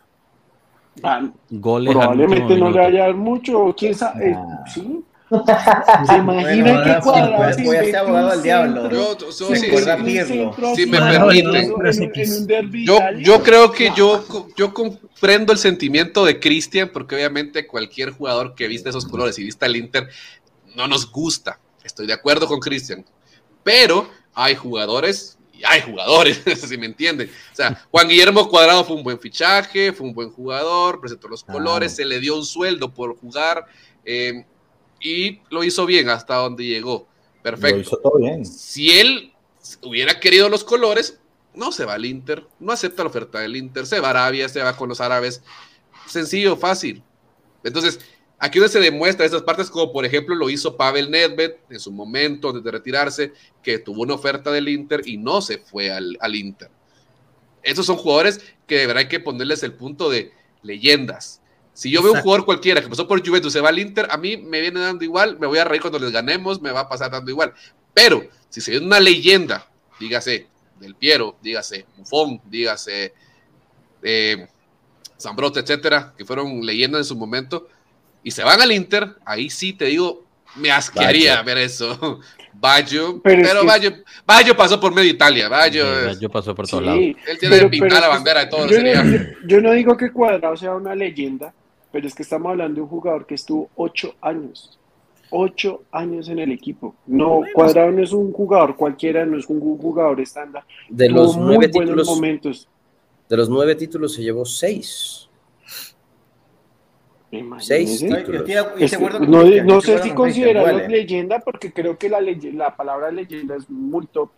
Ah, Goles probablemente no le vaya a dar mucho, quién sabe. Nah. sí. ¿Se imagina Bueno, cuadrado pues, se voy a ser abogado del diablo. Yo, so- sí, sí. Si me permiten. Yo, yo creo que yo, yo comprendo el sentimiento de Cristian, porque obviamente cualquier jugador que viste esos colores y vista el Inter no nos gusta. Estoy de acuerdo con Cristian. Pero hay jugadores y hay jugadores, si me entienden. O sea, Juan Guillermo Cuadrado fue un buen fichaje, fue un buen jugador, presentó los colores, se le dio un sueldo por jugar eh, y lo hizo bien hasta donde llegó. Perfecto Lo hizo todo bien. si él hubiera querido los colores, no se va al Inter, no acepta la oferta del Inter, se va a Arabia, se va con los árabes. Sencillo, fácil. Entonces, aquí donde se demuestra esas partes, como por ejemplo lo hizo Pavel Nedved en su momento antes de retirarse, que tuvo una oferta del Inter y no se fue al, al Inter. Esos son jugadores que de verdad hay que ponerles el punto de leyendas. Si yo veo un jugador cualquiera que pasó por Juventus, se va al Inter, a mí me viene dando igual, me voy a reír cuando les ganemos, me va a pasar dando igual. Pero si se ve una leyenda, dígase Del Piero, dígase Buffon, dígase eh, Zambrotta, etcétera, que fueron leyendas en su momento, y se van al Inter, ahí sí te digo, me asquearía ver eso. Baggio, Pero pero, es que- Baggio, Baggio pasó por medio Italia, Baggio, Sí, yo paso por Sí, todos lados. él tiene pero- que pintar pero la bandera de todo. yo, no, yo no digo que Cuadrado sea una leyenda, pero es que estamos hablando de un jugador que estuvo ocho años. Ocho años en el equipo. No, Cuadrado no es un jugador cualquiera, no es un jugador estándar. De Tuvo los muy nueve buenos títulos, momentos. de los nueve títulos se llevó seis. Seis títulos. no, sé si acuerdo con Cristian, considerarlos duele. leyenda, porque creo que la, la palabra leyenda es muy top,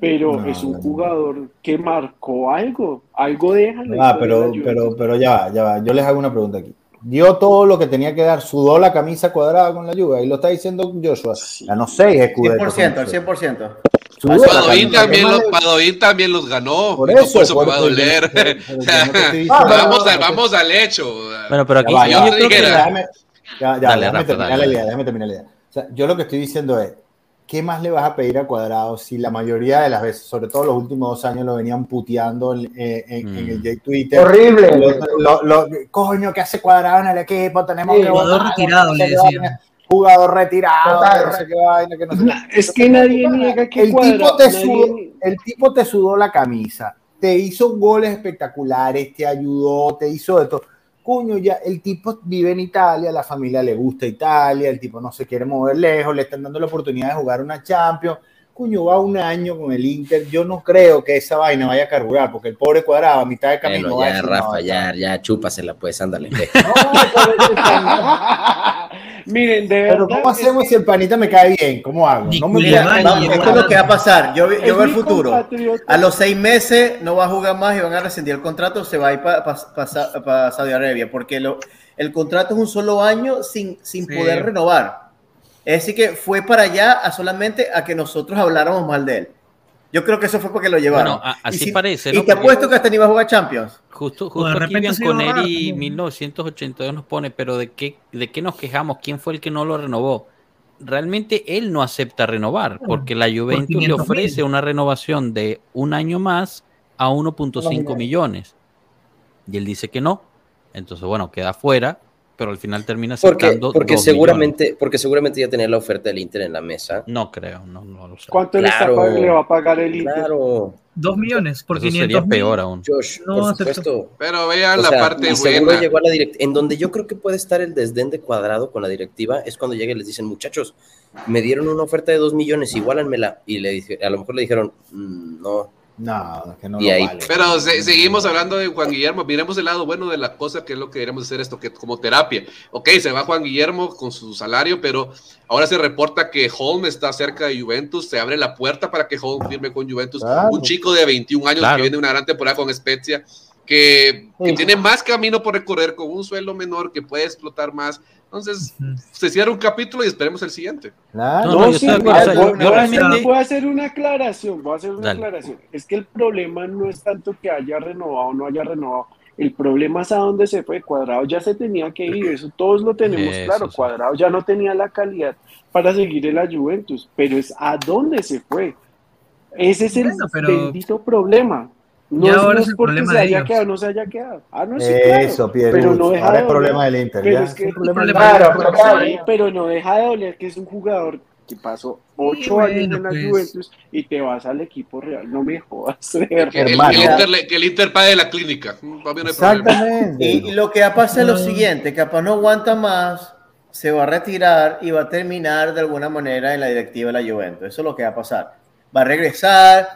pero No, es un no, no. jugador que marcó algo, algo deja Ah, pero, pero, pero ya va, ya va. Yo les hago una pregunta aquí. Dio todo lo que tenía que dar, sudó la camisa cuadrada con la lluvia, y lo está diciendo Joshua. Ganó seis escudetos. 100%, con al 100%. Sudó la Padoín también, ¿Qué los, Padoín también los ganó. Por no eso, por eso por me va a doler. yo no vamos, al, vamos al hecho. Bueno, pero aquí Ya va, yo ya va. creo que Déjame, ya, ya, Dale, déjame Rafa, terminar dale. la idea, déjame terminar la idea. O sea, yo lo que estoy diciendo es, ¿qué más le vas a pedir a Cuadrado si la mayoría de las veces, sobre todo los últimos dos años, lo venían puteando en, eh, en el Mm. J Twitter? Horrible. Lo- lo- lo- coño, ¿qué hace Cuadrado en el equipo? Tenemos Sí, que jugador retirado, le vaina, Jugador retirado, Total. que no sé qué vaina, que no sé qué. Es que nadie niega que el tipo, Cuadrado- te nadie- sudó, el tipo te sudó la camisa, te hizo goles espectaculares, te ayudó, te hizo de todo. Coño, ya el tipo vive en Italia, la familia le gusta Italia, el tipo no se quiere mover lejos, le están dando la oportunidad de jugar una Champions. Coño, va un año con el Inter. Yo no creo que esa vaina vaya a carburar, porque el pobre cuadrado a mitad de camino Bueno, va a ya, decir, Rafa, no, ya, ya, chúpasela, pues, ándale. ve. Miren, de Pero verdad. ¿cómo hacemos si el panita me cae bien? ¿Cómo hago? No me Nicolás, voy a- Vamos, esto es lo que va a pasar. Yo, yo veo el futuro. A los seis meses no va a jugar más y van a rescindir el contrato, se va a ir para Saudi Arabia, porque lo- el contrato es un solo año sin, sin Sí. poder renovar. Es decir, que fue para allá a solamente a que nosotros habláramos mal de él. Yo creo que eso fue porque lo llevaron. Bueno, a- Y así si- parece, Y te apuesto que hasta ni va a jugar Champions. Justo, O de justo aquí Bianconeri también. 1982 nos pone, pero ¿de qué, ¿de qué nos quejamos? ¿Quién fue el que no lo renovó? Realmente él no acepta renovar, porque la Juventus le 500.000. ofrece una renovación de un año más a 1.5 millones. Y él dice que no. Entonces, bueno, queda fuera, pero al final termina Porque, aceptando. porque, dos seguramente, porque seguramente ya tenía la oferta del Inter en la mesa. No creo, no, no lo sé. ¿Cuánto Claro. le va a pagar el Inter? Claro, Dos millones por Eso 500 sería mil. peor aún. Josh, No, por supuesto. Pero vean O la sea, parte buena. llegó a la direct- En donde yo creo que puede estar el desdén de cuadrado con la directiva es cuando llega y les dicen, muchachos, me dieron una oferta de dos millones, igualanmela. Y le dije, a lo mejor le dijeron, "Mm, no. No, que no Y lo ahí- vale. Pero se- seguimos hablando de Juan Guillermo. Miremos el lado bueno de la cosa, que es lo que queremos hacer esto, que como terapia. Ok, se va Juan Guillermo con su salario, pero ahora se reporta que Holm está cerca de Juventus. Se abre la puerta para que Holm firme con Juventus. Claro. Un chico de 21 años Claro. que viene una gran temporada con Spezia, que, que Sí. tiene más camino por recorrer, con un sueldo menor, que puede explotar más. Entonces, se cierra un capítulo y esperemos el siguiente. Claro. No, no, voy, a hacer, realmente- voy a hacer una aclaración, voy a hacer una Dale. aclaración. Es que el problema no es tanto que haya renovado o no haya renovado. El problema es a dónde se fue. Cuadrado ya se tenía que ir, eso todos lo tenemos Eso claro. sí. Cuadrado ya no tenía la calidad para seguir en la Juventus, pero es a dónde se fue. Ese es el Bueno, pero- bendito problema. No Ya es, ahora no es es el porque problema se de haya quedado no se haya quedado. Ah, no, sí, claro. Eso, Pierre. Pero no deja Ahora de problema doler. del Inter. Pero ya. es que- Es un problema el del problema- Inter. Claro, pero no deja de doler que es un jugador que pasó ocho bueno, años en la pues. Juventus y te vas al equipo real. No me jodas. Que, el, que el. Inter, que el Inter pague la clínica. No. Exactamente. Y, y lo que va a pasar es lo siguiente, capaz no aguanta más, se va a retirar y va a terminar de alguna manera en la directiva de la Juventus. Eso es lo que va a pasar. Va a regresar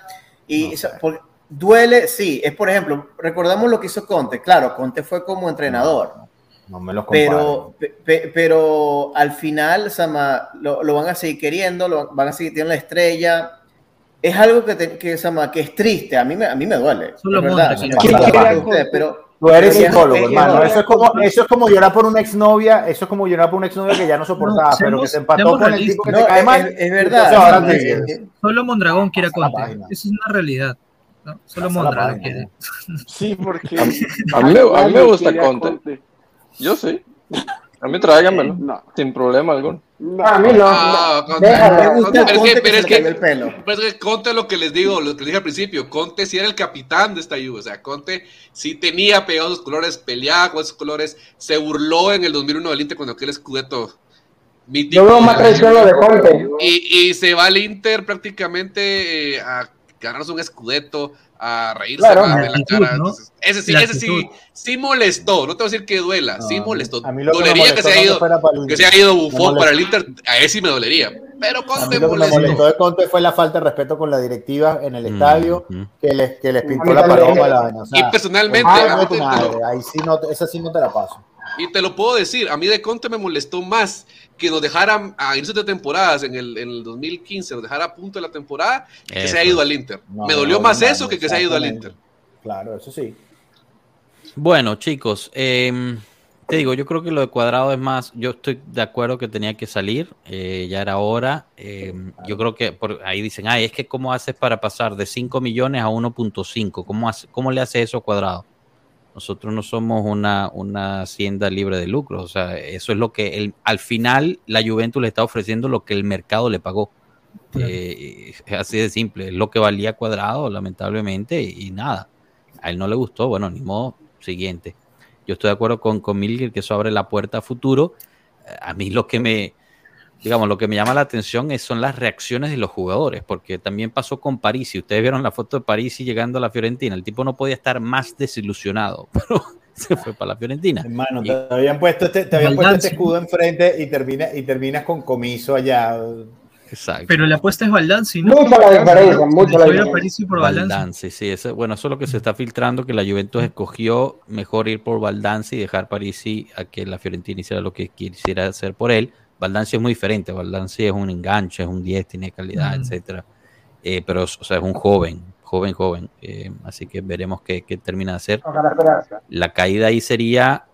y No duele, sí, es por ejemplo, recordamos lo que hizo Conte, claro, Conte fue como entrenador, No me los comparo. pero, pe- pe- pero al final Sama, lo, lo van a seguir queriendo, lo van a seguir teniendo la estrella. Es algo que, te- que, Sama, que es triste, a mí me, a mí me duele. Solo verdad, no ustedes, pero Tú eres psicólogo, hermano. es- Eso es, como, eso es como llorar por una exnovia. Eso es como llorar por una exnovia que ya no soportaba, No, pero que se empató con el tipo que No, te cae es, mal. es- es verdad. Entonces ahora te- es- es- Solo Mondragón quiere página. Esa es una realidad. ¿No? Solo página. quiere. Sí, porque. A mí, a mí me gusta a Conte. Yo sí. A mí tráigamelo, No, sin problema alguno. no. A mí no. Ah, no, Conte. déjalo. Pero es que- Conte pero es el pelo. Pues es que Conte lo que les digo, lo que dije al principio, Conte sí era el capitán de esta Juve, o sea, Conte sí tenía pegados sus colores, peleaba con esos colores, se burló en el 2001 del Inter con aquel escudeto mítico. Yo veo más traición lo de Conte. Y, y se va al Inter prácticamente eh, a ganarse un escudeto, a reírse Claro. La de la actitud, cara. ¿no? Entonces, ese sí, La ese sí, sí molestó, no te voy a decir que duela, sí No, molestó. a mí lo que me Dolería que molestó se, no haya que ido, el que se haya ido Buffon para el molestó. Inter, a ese sí me dolería. Pero A mí Conte lo que me molestó. molestó de Conte fue la falta de respeto con la directiva en el estadio, Mm, mm. que les, que les pintó la paloma. La, o sea, Y personalmente, ah, a mí de tu te- te lo- madre, ahí sí no, te- esa sí no te la paso. Y te lo puedo decir, a mí de Conte me molestó más que nos dejaran a inicios de temporadas en el, en el 2015, nos dejara a punto de la temporada, que Eso. se haya ido al Inter. No, me dolió no, más no, eso que que se haya ido al. Inter. Claro, eso sí. Bueno, chicos, em, te digo, yo creo que lo de Cuadrado es más, yo estoy de acuerdo que tenía que salir, eh, ya era hora. em, yo creo que por ahí dicen, ay, es que cómo haces para pasar de 5 millones a 1.5, ¿Cómo, hace, ¿cómo le hace eso a Cuadrado? Nosotros no somos una, una hacienda libre de lucro, o sea, eso es lo que el, al final la Juventus le está ofreciendo lo que el mercado le pagó. Claro. Eh, así de simple, es lo que valía Cuadrado, lamentablemente, y, y nada. A él no le gustó, bueno, ni modo, siguiente. Yo estoy de acuerdo con, con Milger que eso abre la puerta a futuro. A mí lo que me, digamos, lo que me llama la atención es, son las reacciones de los jugadores, porque también pasó con París. Si ustedes vieron la foto de París y llegando a la Fiorentina, el tipo no podía estar más desilusionado, pero se fue para la Fiorentina. Hermano, Y- te habían puesto este, te habían puesto este escudo enfrente y, termina, y terminas con comiso allá. Exacto. Pero la apuesta es Baldanzi, ¿no? Mucha la diferencia, mucha la diferencia. Por Baldanzi. Sí, bueno, eso es lo que se está filtrando, que la Juventus escogió mejor ir por Baldanzi y dejar Parisi a que la Fiorentina hiciera lo que quisiera hacer por él. Baldanzi es muy diferente, Baldanzi es un enganche, es un 10, tiene calidad, Mm. etcétera. Eh, pero, o sea, es un joven, joven, joven. Eh, así que veremos qué, qué termina de hacer. La caída ahí sería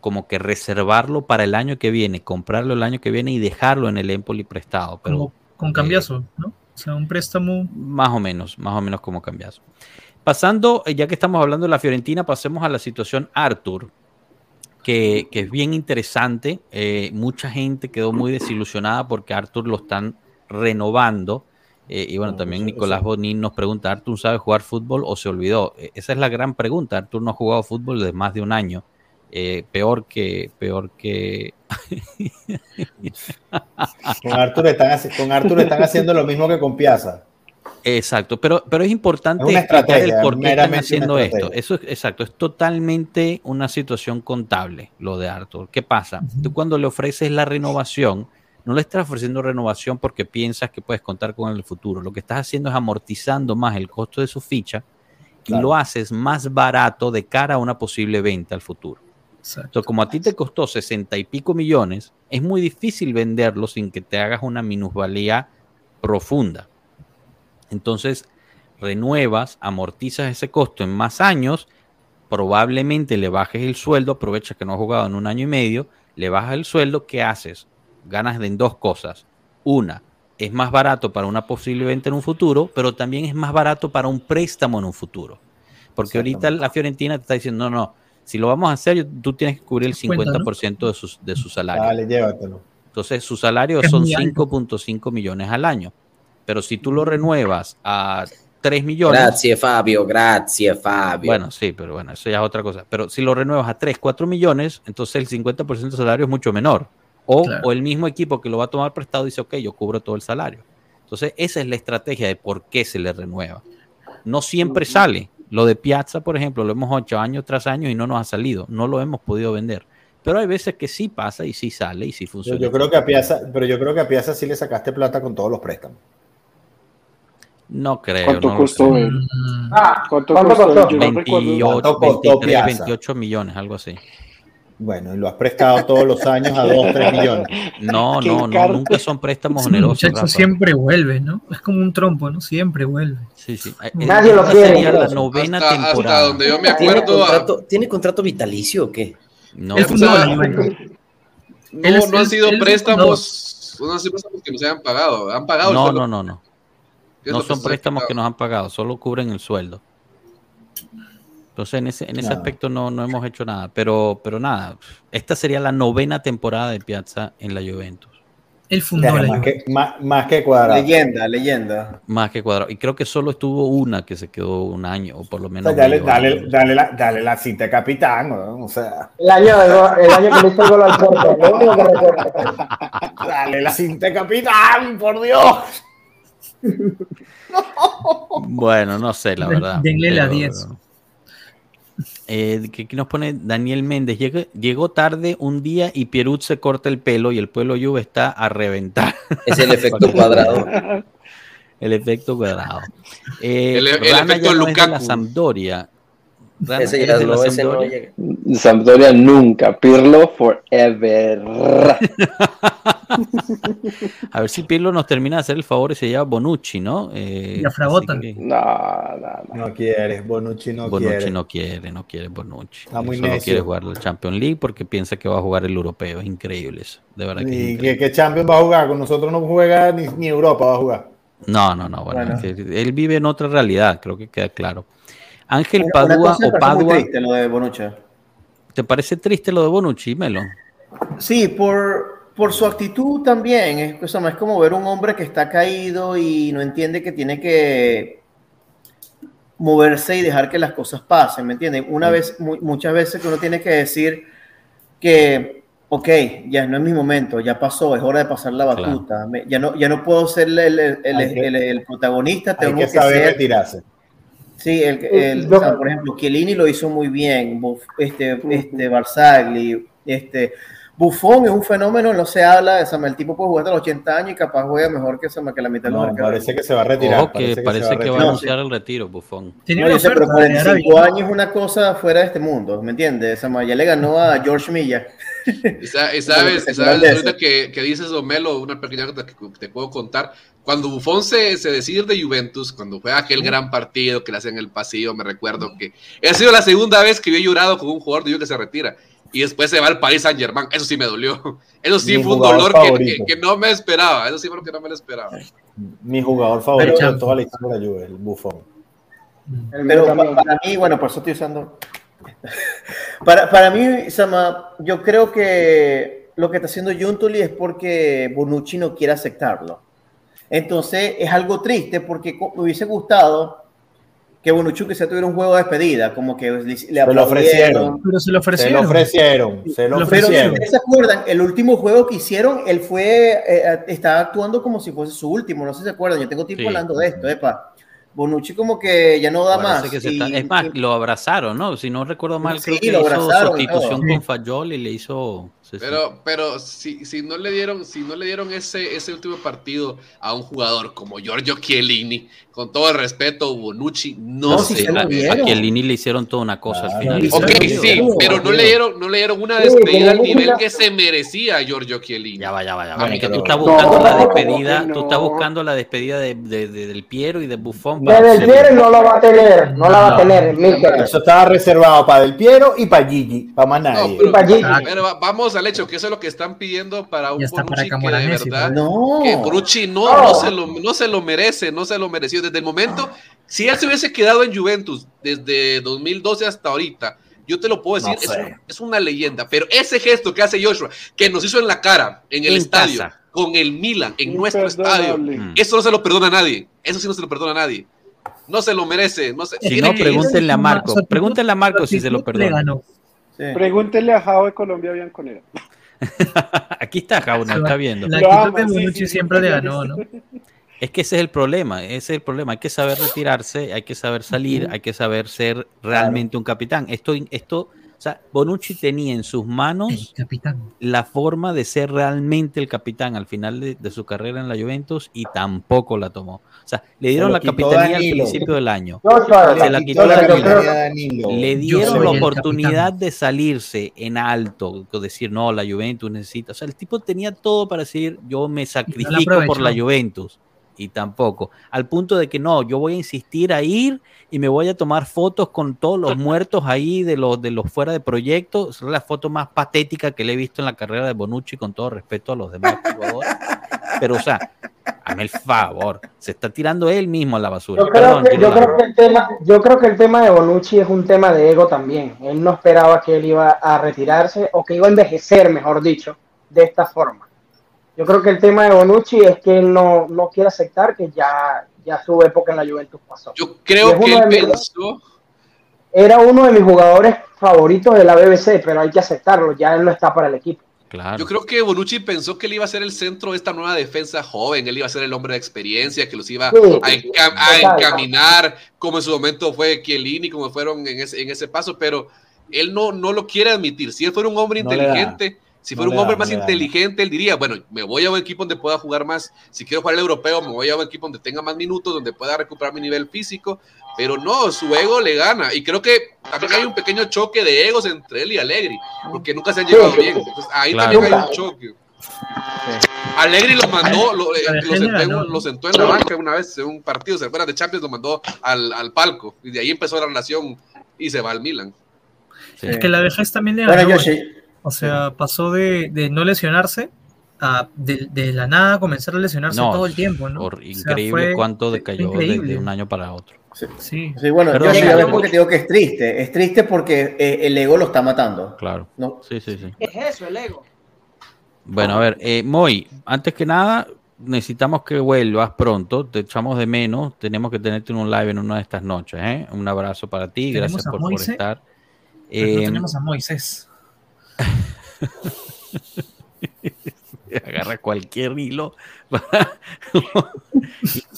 como que reservarlo para el año que viene, comprarlo el año que viene y dejarlo en el Empoli prestado. Pero Como con cambiazo, ¿no? O sea, un préstamo. más o menos, más o menos como cambiazo. Pasando, eh, ya que estamos hablando de la Fiorentina, pasemos a la situación Arthur, que, que es bien interesante. Eh, mucha gente quedó muy desilusionada porque Arthur lo están renovando. Eh, y bueno, No, también eso- Nicolás Bonín nos pregunta, ¿Arthur sabe jugar fútbol o se olvidó? Eh, esa es la gran pregunta. Arthur no ha jugado fútbol desde más de un año. Eh, peor que, peor que, Con Arthur, están, con Arthur están haciendo lo mismo que con Piazza. Exacto, pero, pero es importante Es el por qué están haciendo esto. Eso es exacto, es totalmente una situación contable lo de Arthur. ¿Qué pasa? Tú cuando le ofreces la renovación, no le estás ofreciendo renovación porque piensas que puedes contar con el futuro. Lo que estás haciendo es amortizando más el costo de su ficha y lo haces más barato de cara a una posible venta al futuro. Exacto. Entonces, como a ti te costó 60 y pico millones, es muy difícil venderlo sin que te hagas una minusvalía profunda. Entonces, renuevas, amortizas ese costo en más años, probablemente le bajes el sueldo, aprovecha que no has jugado en un año y medio, le bajas el sueldo, ¿qué haces? Ganas de en dos cosas. Una, es más barato para una posible venta en un futuro, pero también es más barato para un préstamo en un futuro. Porque ahorita la Fiorentina te está diciendo, no, no, si lo vamos a hacer, tú tienes que cubrir el 50, ¿no? 50% de, sus, de su salario. Dale, llévatelo. Entonces, su salario Es son muy alto. 5.5 millones al año. Pero si tú lo renuevas a 3 millones, Grazie Fabio, grazie Fabio. bueno, sí, pero bueno, eso ya es otra cosa. Pero si lo renuevas a 3, 4 millones, entonces el 50% del salario es mucho menor. O, Claro. o el mismo equipo que lo va a tomar prestado dice, ok, yo cubro todo el salario. Entonces, esa es la estrategia de por qué se le renueva. No siempre sale. Lo de Piazza, por ejemplo, lo hemos hecho año tras año y no nos ha salido. No lo hemos podido vender. Pero hay veces que sí pasa y sí sale y sí Yo, funciona. yo creo que a Piazza, pero yo creo que a Piazza sí le sacaste plata con todos los préstamos. No creo. ¿Cuánto no costó sé. él? Mm, Ah, ¿Cuánto, ¿cuánto costó? costó? Yo no recuerdo. 28, ¿Cuánto costó 23, Piazza? 28 millones, algo así. Bueno, y lo has prestado todos los años a 2, 3 millones. No, no, no, nunca son préstamos ese onerosos. muchacho Rafa. siempre vuelve, ¿no? Es como un trompo, ¿no? Siempre vuelve. Sí, sí. Nadie lo quiere, sería la novena Hasta, hasta temporada. donde yo me ¿Tiene acuerdo, a- contrato, ¿Tiene contrato vitalicio o qué? No, o sea, no, no han sido préstamos, no han sido préstamos que nos hayan pagado, han pagado no, no, no, no. ¿Qué es No son ha préstamos que nos han pagado, solo cubren el sueldo. Entonces, en ese, en ese aspecto no, no hemos hecho nada. Pero, pero nada, esta sería la novena temporada de Piazza en la Juventus. Él fundó la más, que, más, más que cuadrado. Leyenda, leyenda. Más que cuadrado. Y creo que solo estuvo una que se quedó un año, o por lo O menos. sea, dale, dale, dale, la, dale la cinta de capitán, ¿no? o sea, El año, el año que le hizo el gol al Porto. Lo único que recuerdo. dale la cinta de capitán, por Dios. Bueno, no sé, la verdad. denle la pero- 10. Eh, que aquí nos pone Daniel Méndez. Llegó tarde un día y Pierut se corta el pelo y el pueblo Juve está a reventar. Es el efecto cuadrado. El efecto cuadrado. Eh, El- el Rana efecto no de la Lukaku. Sampdoria. Rana, Ese ¿eres ya no, ese no Sampdoria? llega. Sampdoria nunca. Pirlo forever. A ver si Pirlo nos termina de hacer el favor y se lleva Bonucci, ¿no? Eh, Y a Fragotta. así que No, no, no. No quieres, Bonucci no Bonucci quiere. no quiere, no quiere Bonucci. Está muy Solo necio. quiere jugar la Champions League porque piensa que va a jugar el europeo. Es increíble eso. De verdad que es ¿Y qué, qué Champions va a jugar? Con nosotros no juega ni, ni Europa va a jugar. No, no, no. Bueno, Bueno. es que él vive en otra realidad, creo que queda claro. Ángel Padua o Padua, triste, lo de Bonucci. ¿te parece triste lo de Bonucci, Melo? Sí, por, por su actitud también. Es, sea, es como ver un hombre que está caído y no entiende que tiene que moverse y dejar que las cosas pasen, ¿me entienden? Una vez, mu- muchas veces que uno tiene que decir que, ok, ya no es mi momento, ya pasó, es hora de pasar la Claro. batuta. Me- ya, no, ya no puedo ser el, el- Hay protagonista, Hay tengo que que, saber ser retirarse. Sí, el, el- Yo- o sea, por ejemplo, Chiellini lo hizo muy bien, este, este Barzagli, este Buffon es un fenómeno, no se habla, o sea, el tipo puede jugar hasta los 80 años y capaz juega mejor que, sea, que la mitad de los No, parece que se va a retirar. Ojo que parece que, va a anunciar el retiro, Bufón. Tenía No, pero oferta de 45 Arabia. años es una cosa fuera de este mundo, ¿me entiendes? Sea, ya le ganó a George Milla. Y sa- y sabes, y sabes que ahorita que, que dices, Domelo, una pequeña cosa que te puedo contar. Cuando Buffon se, se decide de Juventus, cuando fue aquel gran partido que le hacen en el pasillo, me recuerdo que ha sido la segunda vez que yo he llorado con un jugador de Juve que se retira. Y después se va al Paris Saint Germain. Eso sí me dolió. Eso sí Mi fue un dolor que, favorito. que- que no me esperaba. Eso sí fue lo que no me lo esperaba. Mi jugador favorito Pero- de toda la historia de la Juve, el Buffon. El Pero para mí, bueno, por eso estoy usando. Para, para mí, Sama, yo creo que lo que está haciendo Juntuli es porque Bonucci no quiere aceptarlo. Entonces es algo triste porque me hubiese gustado que Bonucci que se tuviera un juego de despedida, como que le, le Se lo ofrecieron. Pero se lo Se ofrecieron. lo ofrecieron. Se lo Lo Pero si ofrecieron. ustedes se acuerdan, el último juego que hicieron, él fue, eh, estaba actuando como si fuese su último, no sé si se acuerdan, yo tengo tiempo Sí. hablando de esto, epa. Bonucci como que ya no da Parece más. que se y- está- es más, y- lo abrazaron, ¿no? Si no recuerdo mal, Sí, creo que lo hizo sustitución todo. con Fayol y le hizo. Pero, pero si, si no le dieron, si no le dieron ese, ese último partido a un jugador como Giorgio Chiellini, con todo el respeto, Bonucci, no, No, sé. a, a. Chiellini le hicieron toda una cosa al Claro. final. Ok, Ok, Sí, pero no le dieron, no le dieron una Sí, despedida al nivel que se merecía Giorgio Chiellini. Ya va, ya va, ya va. Tú estás buscando No, la no, despedida, no. tú estás buscando la despedida de, de- de- del Piero y de Buffon. De Del. Piero no lo va a tener, no la va a tener, Mikel. Eso estaba reservado para Del Piero y para Gigi, para más No, nadie. pero, para Gigi. vamos al hecho, que eso es lo que están pidiendo para un Bonucci que de verdad, No. que Bonucci no, No. no, se lo, no se lo merece, no se lo mereció. Desde el momento, si él se hubiese quedado en Juventus desde 2012 hasta ahorita, yo te lo puedo decir, No es, sé. un- es una leyenda, pero ese gesto que hace Joshua, que nos hizo en la cara, en el En estadio, casa. Con el Milan, en nuestro estadio, Mm. eso no se lo perdona a nadie, eso sí no se lo perdona a nadie. No se lo merece, no se, Si no, pregúntenle a Marco. Pregúntenle a Marco si se lo perdona. Sí. Pregúntele a Jao de Colombia Bianconera. Aquí está Jauna, está viendo. La actitud de sí, Bonucci sí, siempre sí. le ganó, ¿no? Es que ese es el problema, ese es el problema. Hay que saber retirarse, hay que saber salir, hay que saber ser realmente un capitán. Esto, esto, o sea, Bonucci tenía en sus El manos capitán. la forma de ser realmente el capitán al final de, de su carrera en la Juventus y tampoco la tomó. O sea, le dieron la capitanía al principio del año. Se la quitó la Danilo. capitanía de Danilo. Le dieron la oportunidad de salirse en alto, de decir, no, la Juventus necesita. O sea, el tipo tenía todo para decir, yo me sacrifico por la Juventus. Y tampoco. Al punto de que no, yo voy a insistir a ir y me voy a tomar fotos con todos los muertos ahí de los, de los fuera de proyecto. Es la foto más patética que le he visto en la carrera de Bonucci, con todo respeto a los demás jugadores. Pero, o sea, hazme el favor. Se está tirando él mismo a la basura. Yo creo, Perdón, que, yo, creo que el tema, yo creo que el tema de Bonucci es un tema de ego también. Él no esperaba que él iba a retirarse o que iba a envejecer, mejor dicho, de esta forma. Yo creo que el tema de Bonucci es que él no, no quiere aceptar que ya, ya su época en la Juventus pasó. Yo creo que él pensó, Era uno de mis jugadores favoritos de la BBC, pero hay que aceptarlo, ya él no está para el equipo. Claro. yo creo que Bonucci pensó que él iba a ser el centro de esta nueva defensa joven, él iba a ser el hombre de experiencia, que los iba Sí, a, enca- a encaminar, como en su momento fue Chiellini, como fueron en ese, en ese paso, pero él no, no lo quiere admitir. Si él fuera un hombre No inteligente, si No fuera le un da, hombre no más le da. inteligente, él diría, bueno, me voy a un equipo donde pueda jugar más, si quiero jugar el europeo, me voy a un equipo donde tenga más minutos, donde pueda recuperar mi nivel físico, pero no, su ego le gana. Y creo que también hay un pequeño choque de egos entre él y Allegri, porque nunca se han llevado bien. Entonces, ahí Claro. también hay un choque. Allegri lo mandó, lo, eh, La lo defensa sentó, ¿no? lo sentó en la banca una vez en un partido, se acuerdan de Champions, lo mandó al, al palco y de ahí empezó la relación y se va al Milan. Sí. Es que la vejez también le Bueno, ganó. Yoshi, O sea, pasó de, de no lesionarse a de, de la nada comenzar a lesionarse No, todo el tiempo, ¿no? O sea, increíble cuánto decayó de, un año para otro. Sí. sí, bueno, Perdón, ya ves porque te digo que es triste. Es triste porque eh, el ego lo está matando. Claro. ¿no? Sí, sí, sí. es eso, el ego? Bueno, a ver, eh, Moy, antes que nada, necesitamos que vuelvas pronto. Te echamos de menos. Tenemos que tenerte en un live en una de estas noches. ¿eh? Un abrazo para ti. Gracias por, por estar. Pero no Eh, tenemos a Moisés. agarra cualquier hilo.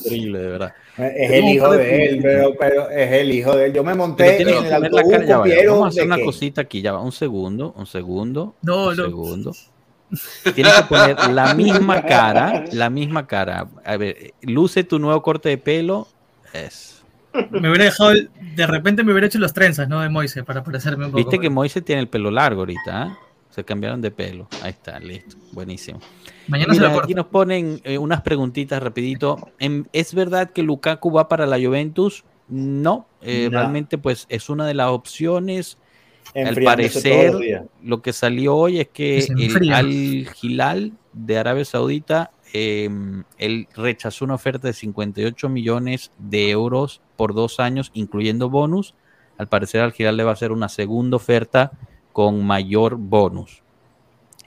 Increíble, de verdad. Es el hijo de él, pero, pero es el hijo de él. Yo me monté en el autobús cara, ya Vamos a hacer una cosita aquí, ya va. Un segundo, un segundo. No, un no. segundo. Tienes que poner la misma cara, la misma cara. A ver, luce tu nuevo corte de pelo. Es. Me hubiera dejado, el- de repente me hubiera hecho las trenzas, ¿no? De Moise, para parecerme un poco. Viste que Moise tiene el pelo largo ahorita, ¿ah? Se cambiaron de pelo. Ahí está, listo. Buenísimo. Mañana se Mira, lo aquí nos ponen eh, unas preguntitas rapidito. Em, ¿Es verdad que Lukaku va para la Juventus? No, eh, No. realmente pues es una de las opciones. Al parecer, lo que salió hoy es que se el. Al Hilal de Arabia Saudita, eh, él rechazó una oferta de 58 millones de euros por dos años, incluyendo bonus. Al parecer al Hilal le va a hacer una segunda oferta con mayor bonus.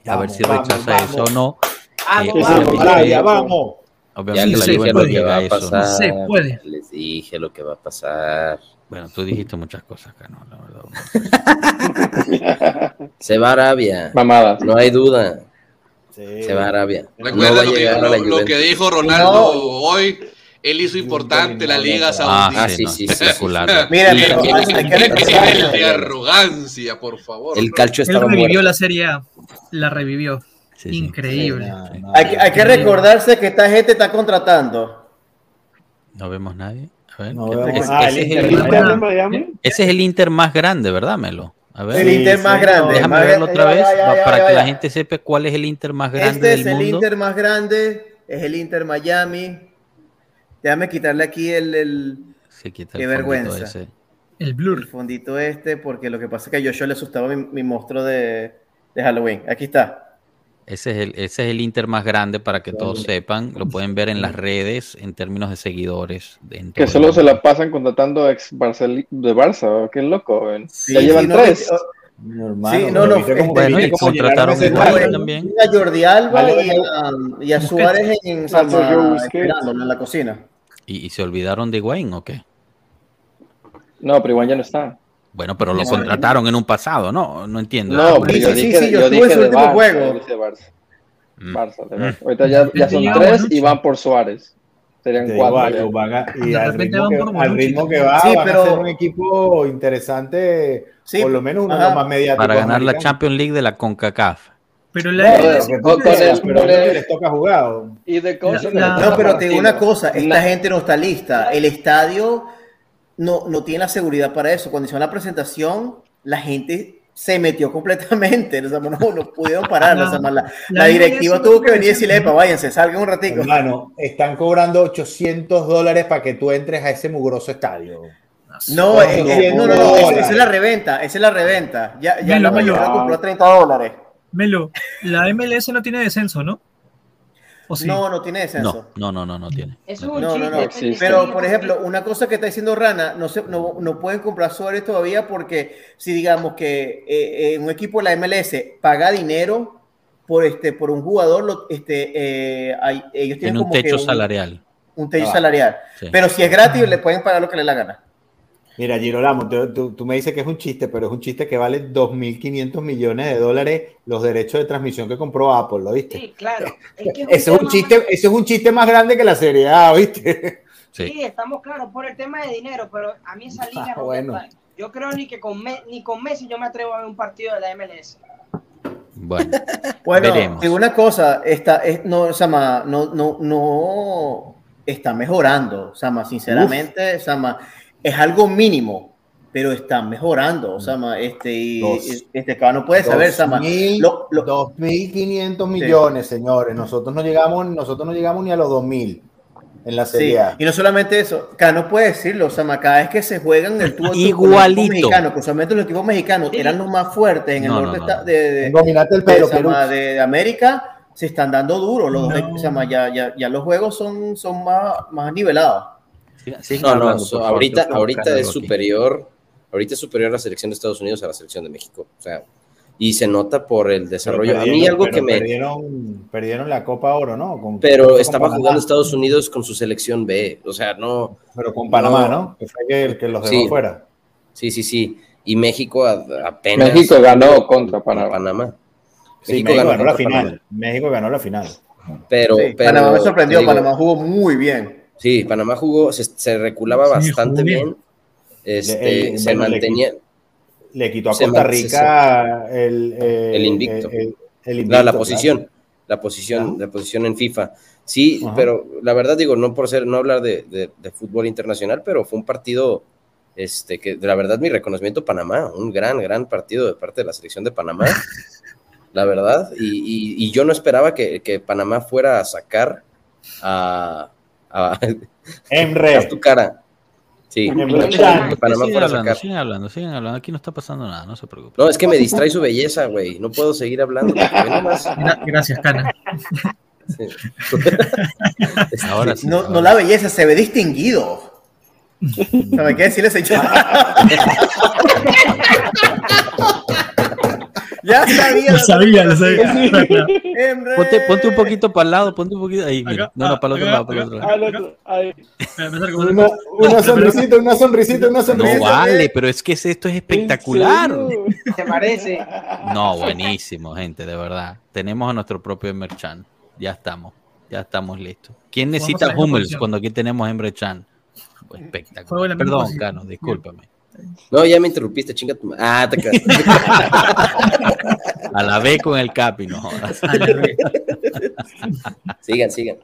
A ver si vamos, rechaza vamos. eso o no. Vamos, Eh, vamos, obviamente- vamos. Ya Obviamente les la Juve lo no que llega va a eso. ¿no? pasar. Se puede. Les dije lo que va a pasar. Bueno, tú dijiste muchas cosas acá, ¿no? La verdad. Se va a Arabia. Mamadas. No hay duda. Sí. Se va a Arabia. No Recuerda lo, que, llegar a la lo- lo que Juventus. dijo Ronaldo hoy. Él hizo importante la Liga Ah, Saudita. sí, no, sí, sí, espectacular. Mira, pero nivel de arrogancia, por favor. El calcio Él estaba revivió muerto. la Serie A. La revivió. Sí, sí. Increíble. No, no, Hay, que- hay que recordarse que esta gente está contratando. No vemos nadie. A ver, No ¿qué- vemos- ese, ah, ese es el ese es el Inter más grande, ¿verdad, Melo? A ver, El Inter Sí, más señor. grande. déjame más- verlo otra ya, vez ya, ya, ya, para ya, que la gente sepa cuál es el Inter más grande Este es del el mundo. Inter más grande, es el Inter Miami. Déjame quitarle aquí el, el, Se quita Qué el vergüenza. ese. El el blur. fondito este, porque lo que pasa es que a Joshua le asustaba mi, mi monstruo de, de Halloween. Aquí está. Ese es el, ese es el Inter más grande para que todos sepan. Lo pueden ver en las redes en términos de seguidores. Que solo se la pasan contratando ex Barcel de Barça. Qué loco. Sí, ya llevan sí, no, tres. hermano, Sí, no, no, cómo- Bueno, y contrataron a a nivel. también. a Jordi Alba Vale, y, a, y a Suárez en, A esperándolo en la cocina. ¿Y, y se olvidaron de Wayne o qué? No, pero igual ya no está. Bueno, pero lo No, contrataron en un pasado, ¿no? No entiendo. No, sí, pero yo sí, dije, sí, yo yo dije de último Barça, juego. yo dije Barça. Mm. Barça, de Barça. Ahorita ya, ya son tres y van por Suárez. Serían Te cuatro. digo, van a- y De al repente ritmo, van que, al Bonucci. ritmo que va, Sí, van pero- a ser un equipo interesante, Sí, por lo menos uno de los más mediáticos. Para ganar la. Champions League de la CONCACAF. Pero la con- con el- pero con el- les toca jugar. Y de coach La- en el la- No, pero te digo una cosa, esta gente no está lista. El estadio no, no tiene la seguridad para eso. Cuando hicieron la presentación, la gente se metió completamente. O sea, no, no pudieron parar. o sea, la, la La directiva tuvo que venir y decirle, epa, váyanse, salgan un ratico. Hermano, están cobrando 800 dólares para que tú entres a ese mugroso estadio. No, No, eh, no, no, no, esa, es la reventa, esa es la reventa. Ya, ya Melo, la mayoría Melo. compró a 30 dólares. Melo, la MLS no tiene descenso, ¿no? ¿O sí? No, no tiene descenso. No, no, no, no, no tiene. Es un No, no, no. Pero, por ejemplo, una cosa que está diciendo Rana, no, se, no, no pueden comprar Suárez todavía porque si digamos que eh, eh, un equipo de la MLS paga dinero por, este, por un jugador, lo- este, eh, hay- ellos tienen Tiene un como que techo salarial. Un techo Ah. salarial. Sí. Pero si es gratis, le pueden pagar lo que le la gana. Mira, Girolamo, tú, tú- tú me dices que es un chiste, pero es un chiste que vale 2.500 millones de dólares los derechos de transmisión que compró Apple, ¿lo viste? Sí, claro. Es que es Ese es un chiste, ese es un chiste más grande que la Serie A, ¿viste? Sí. Sí, estamos claros por el tema de dinero, pero a mí esa liga Ah, no bueno. me. Yo creo ni que con Me- ni con Messi yo me atrevo a ver un partido de la MLS. Bueno, Bueno, Veremos. una cosa, está, es, no, Sama, no, no, no está mejorando, Sama, sinceramente, Sama, es algo mínimo, pero está mejorando, Sama, este, y, Dos. este, cada no puede saber, Sama. 2.000, Lo- lo- 2.500 millones, señores. Nosotros no llegamos, nosotros no llegamos ni a los 2.000 en la Sí, Serie A. y no solamente eso, cada no puede decirlo, Sama, cada vez que se juegan el tubo Igualito. mexicano, que usualmente los equipos mexicanos Sí. eran los más fuertes en el No, norte no, no. de, de- el de, pelo, Sama, Perú. de- de América, se están dando duro, los dos, No. Sama, ya, ya, ya los juegos son, son más, más nivelados. No, no, so- favor, ahorita, ahorita es superior, ahorita es superior la selección de Estados Unidos a la selección de México. O sea, y se nota por el desarrollo. A mí algo que me... Perdieron, perdieron la Copa Oro, ¿no? Con- Pero con estaba Panamá. jugando Estados Unidos con su selección B. O sea, no... Pero con Panamá, No. ¿no? Que fue que, el que los dejó Sí. fuera. Sí, sí, sí. Y México a- apenas... México ganó contra Panamá. Panamá. Sí, México México, ganó la final. Panamá. México ganó la final. Pero, Sí, pero, Panamá me sorprendió, digo, Panamá jugó muy bien. Sí, Panamá jugó, se, se reculaba Sí, bastante jugó bien. bien. Este, El- se bueno, le mantenía... Le quitó a Costa se- Rica el, eh, El invicto. el- el La, invicto, la claro. posición, la posición, la posición en FIFA. Sí, Ajá. pero la verdad digo, no por ser, no hablar de, de- de fútbol internacional, pero fue un partido, este, que de la verdad mi reconocimiento Panamá, un gran, gran partido de parte de la selección de Panamá, la verdad, y, y- y yo no esperaba que, que Panamá fuera a sacar a, a, Emre. a tu cara. Sí, Emre a hablando, sigan hablando, sigan hablando. Aquí no está pasando nada, no se preocupen. No, es que me distrae su belleza, güey. No puedo seguir hablando. nomás. Gracias, Cana. Sí. Ahora sí. No, ahora no la belleza, se ve distinguido. ¿Sabe qué decirle, señor? Ya sabía. Lo sabía, lo sabía. Emre. Ponte, ponte un poquito para el lado, ponte un poquito ahí, mira. Acá, No, no, para el otro lado, para el otro lado. Ahí. Una, acerco. una sonrisita, una sonrisita, una No sonrisita. vale, pero es que es- esto es espectacular. ¿Te parece? No, buenísimo, gente, de verdad. Tenemos a nuestro propio Emerchan. Ya estamos, ya estamos listos. ¿Quién necesita Hummels cuando aquí tenemos a en Espectacular. Perdón. Cano, discúlpame. No, ya me interrumpiste, chinga tu ma- Ah, te. A la vez con el Capi, no jodas. Sigan, sigan.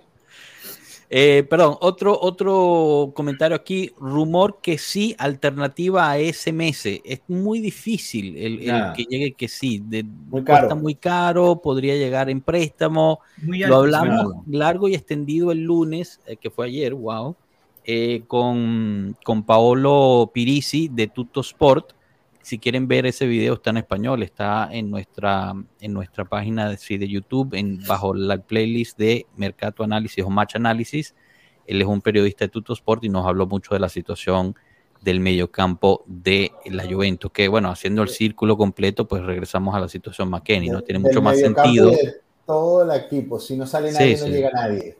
Eh, perdón, otro, otro comentario aquí. Rumor que sí, alternativa a SMS. Es muy difícil el, que llegue que sí. De, Muy cuesta caro. muy caro, podría llegar en préstamo. Muy Lo hablamos claro. largo y extendido el lunes, eh, que fue ayer, wow, eh, con, con Paolo Pirisi de Tutto Sport. Si quieren ver ese video, está en español, está en nuestra, en nuestra página de, sí, de YouTube, en, bajo la playlist de Mercato Análisis o Match Análisis. Él es un periodista de Tutto Sport y nos habló mucho de la situación del mediocampo de la Juventus, que bueno, haciendo el círculo completo, pues regresamos a la situación McKenny, ¿no? Tiene mucho más sentido. de Todo el equipo. Si no sale nadie, sí. no llega nadie.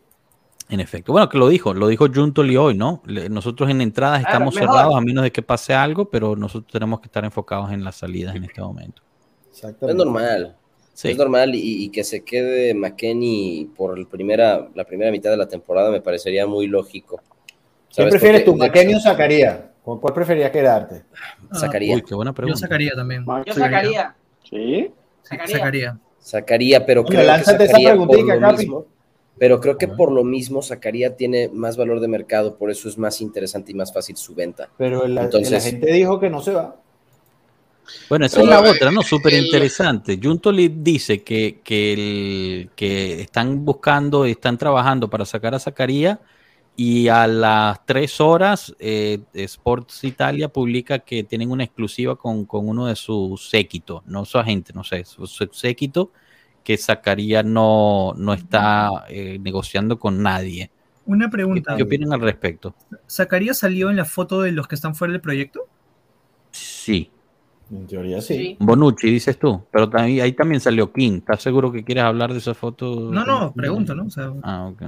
En efecto. Bueno, que lo dijo, lo dijo Juntoli hoy, ¿no? Le- Nosotros en entradas Claro, estamos mejor. cerrados a menos de que pase algo, pero nosotros tenemos que estar enfocados en las salidas en este momento. Exactamente. Es normal. Sí. Es normal y, y que se quede McKenny por el primera, la primera mitad de la temporada me parecería muy lógico. ¿Quién prefieres tú, McKenny o Zacarías? ¿Con cuál preferías quedarte? Sacaría. Uy, qué buena Yo pregunta. sacaría también. Yo sacaría. ¿Sí? Sacaría. Sacaría. Pero creo que lánzate esa por preguntita, lo mismo. Pero creo que por lo mismo sacaría tiene más valor de mercado, por eso es más interesante y más fácil su venta. Pero el, Entonces- la gente dijo que no se va. Bueno, esa Pero, es la eh, otra, ¿no? Súper interesante. Juntoli dice que, que, el- que están buscando, están trabajando para sacar a Zacarías y a las tres horas eh, Sports Italia publica que tienen una exclusiva con, con uno de sus séquitos, no su agente, no sé, su, su séquito, que Zacarías no, no está eh, negociando con nadie. Una ¿Qué, pregunta. qué opinan al respecto? ¿Zacarías salió en la foto de los que están fuera del proyecto? Sí. En teoría sí. Bonucci, dices tú, pero también, ahí también salió King. ¿Estás seguro que quieres hablar de esa foto? No, no, pregunto, ¿no? O sea, Ah, ok.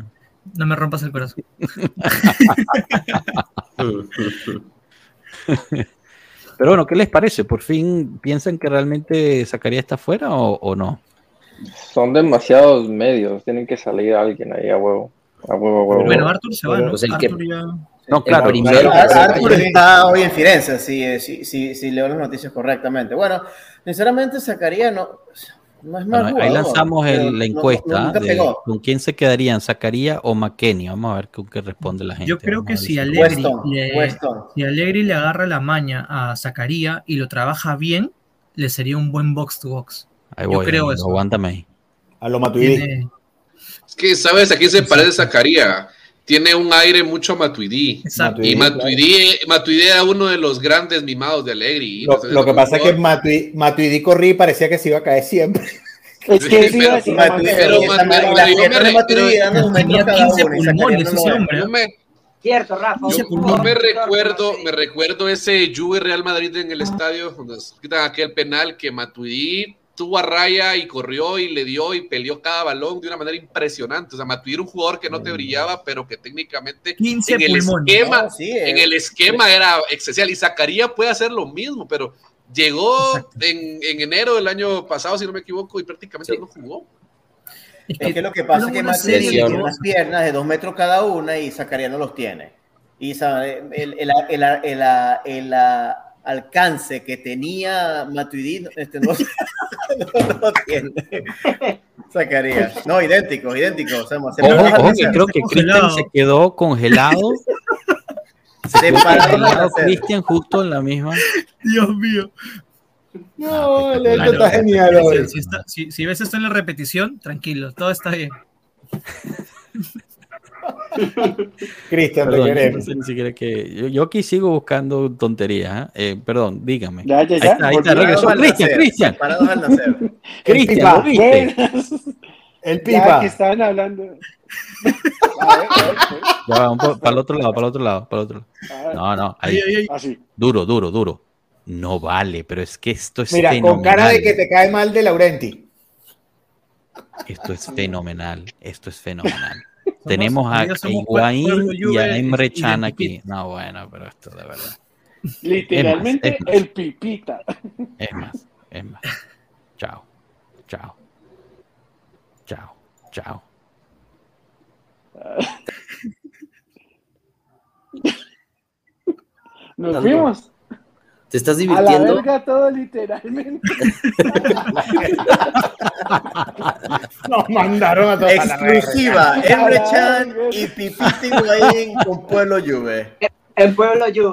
no me rompas el corazón. Pero bueno, ¿qué les parece? ¿Por fin piensan que realmente Zacarías está fuera o, o no? Son demasiados medios, tienen que salir alguien ahí a huevo. A huevo, a huevo. Bueno, Arthur se va, ¿no? Pues el que- ya... No, claro. primero- Arthur está hoy en Firenze, si, si, si, si leo las noticias correctamente. Bueno, sinceramente Zacarías no, no es mal Bueno, ahí lanzamos el- la no- no- encuesta de con quién se quedarían, Zacarías o McKenny. Vamos a ver con qué responde la gente. Yo creo Vamos que si Allegri, Weston, le, Weston. si Allegri le agarra la maña a Zacarías y lo trabaja bien, le sería un buen box to box. Ahí yo creo amigo, eso. aguántame ahí. A lo Matuidi. Tiene- Es que, ¿sabes a quién se parece Zacarías? Tiene un aire mucho a Matuidi. Exacto. Y Matuidi, Matuidi, Matuidi era uno de los grandes mimados de Allegri. Y Lo, que pasa es que Matuidi, Matuidi corría y parecía que se iba a caer siempre. Es que a Pero- Matuidi, pero- pero pero- esa madre, pero las yo me piernas de re- Matuidi pero- dando un metro Tenía cada 15 uno, y Zacarías pulmones no ese lo es. hombre. yo me, Cierto, Rafa. yo- me recuerdo, me recuerdo ese Juve Real Madrid en el estadio, donde se quitan aquel penal que Matuidi tuvo a raya y corrió y le dio y peleó cada balón de una manera impresionante. O sea, Matuidi era un jugador que no te brillaba, pero que técnicamente 15 en el esquema, No, sí, eh. en el esquema era excesivo. Y Zacarías puede hacer lo mismo, pero llegó en, en enero del año pasado, si no me equivoco, y prácticamente no jugó. Es que lo que pasa es que Matuidi tiene unas piernas de dos metros cada una y Zacarías no los tiene. Y sabe, el, el, el, el, el- el alcance que tenía Matuidi este, no, no lo tiene. Zacarías. No, idénticos, idénticos. O sea, se Ojo, pararon ojo, al que nacer. creo que Cristian se quedó congelado. Se Se. Cristian justo en la misma. Dios mío. No, Ah, el esto claro. está genial hoy. Si, si está- si- si ves esto en la repetición, tranquilo, todo está bien. Cristian, te no queremos. sé ni siquiera que. Yo, yo aquí sigo buscando tonterías. ¿eh? Eh, perdón, dígame. Ya, ya, Ahí ya. está, ahí está, Cristian, Cristian. parados al nacer. Cristian. El Ya pipa. que estaban hablando. A ver, a ver. Ya va, un po- para el otro lado, para el otro lado, para el otro lado. No, no, ahí. Ay, ay, ay. Así. Duro, duro, duro. No vale, pero es que esto es Mira, fenomenal. con cara de que te cae mal de Laurenti. Esto es fenomenal, esto es fenomenal. Tenemos a, Higuaín y a Emre Chan aquí. No, bueno, pero esto de verdad. Literalmente Es más, es más. el pipita. Es más, es más. Chao, chao, chao, chao. Nos Tanto. ¿Te estás A la divirtiendo? verga todo literalmente. Nos mandaron a todos. Exclusiva, Emre Chan y Pipita Higuaín con Pueblo Juve. El pueblo Bueno,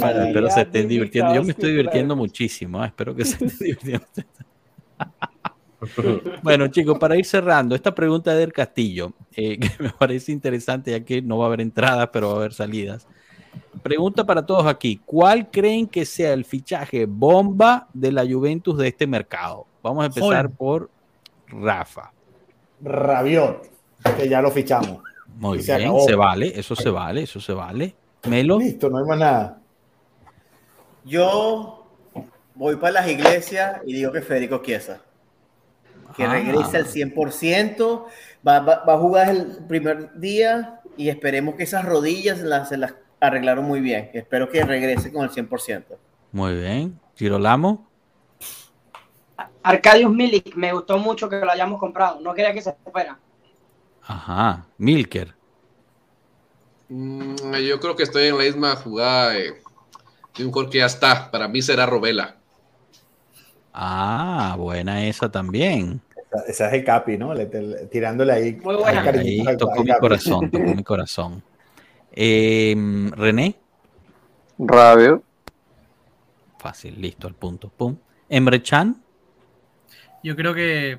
calidad espero se estén divirtiendo. Yo me estoy divirtiendo muchísimo. ¿eh? Espero que se estén divirtiendo. Bueno, chicos, para ir cerrando, esta pregunta de El Castillo, eh, que me parece interesante, ya que no va a haber entradas, pero va a haber salidas. Pregunta para todos aquí: ¿Cuál creen que sea el fichaje bomba de la Juventus de este mercado? Vamos a empezar por Rafa. Rabiot, que ya lo fichamos. Muy se bien, acabó. se vale, eso se vale, eso se vale. Melo, Listo, no hay más nada. Yo voy para las iglesias y digo que Federico Chiesa. Que Ah. regrese al 100%, va, va- va a jugar el primer día y esperemos que esas rodillas las, se las arreglaron muy bien. Espero que regrese con el 100%. muy bien. Girolamo, Arcadius Milik, me gustó mucho que lo hayamos comprado. No quería que se fuera. ajá. Milker, Mm, yo creo que estoy en la misma jugada de, de un jugador que ya está. Para mí será Robela. ah, buena esa también. Esa- Esa es el Capi, ¿no? Le- le- tirándole ahí. Muy buena. ahí tocó mi corazón, tocó mi corazón. Eh, René, Rabio. fácil, listo, al punto. Pum. Emre Chan, Yo creo que.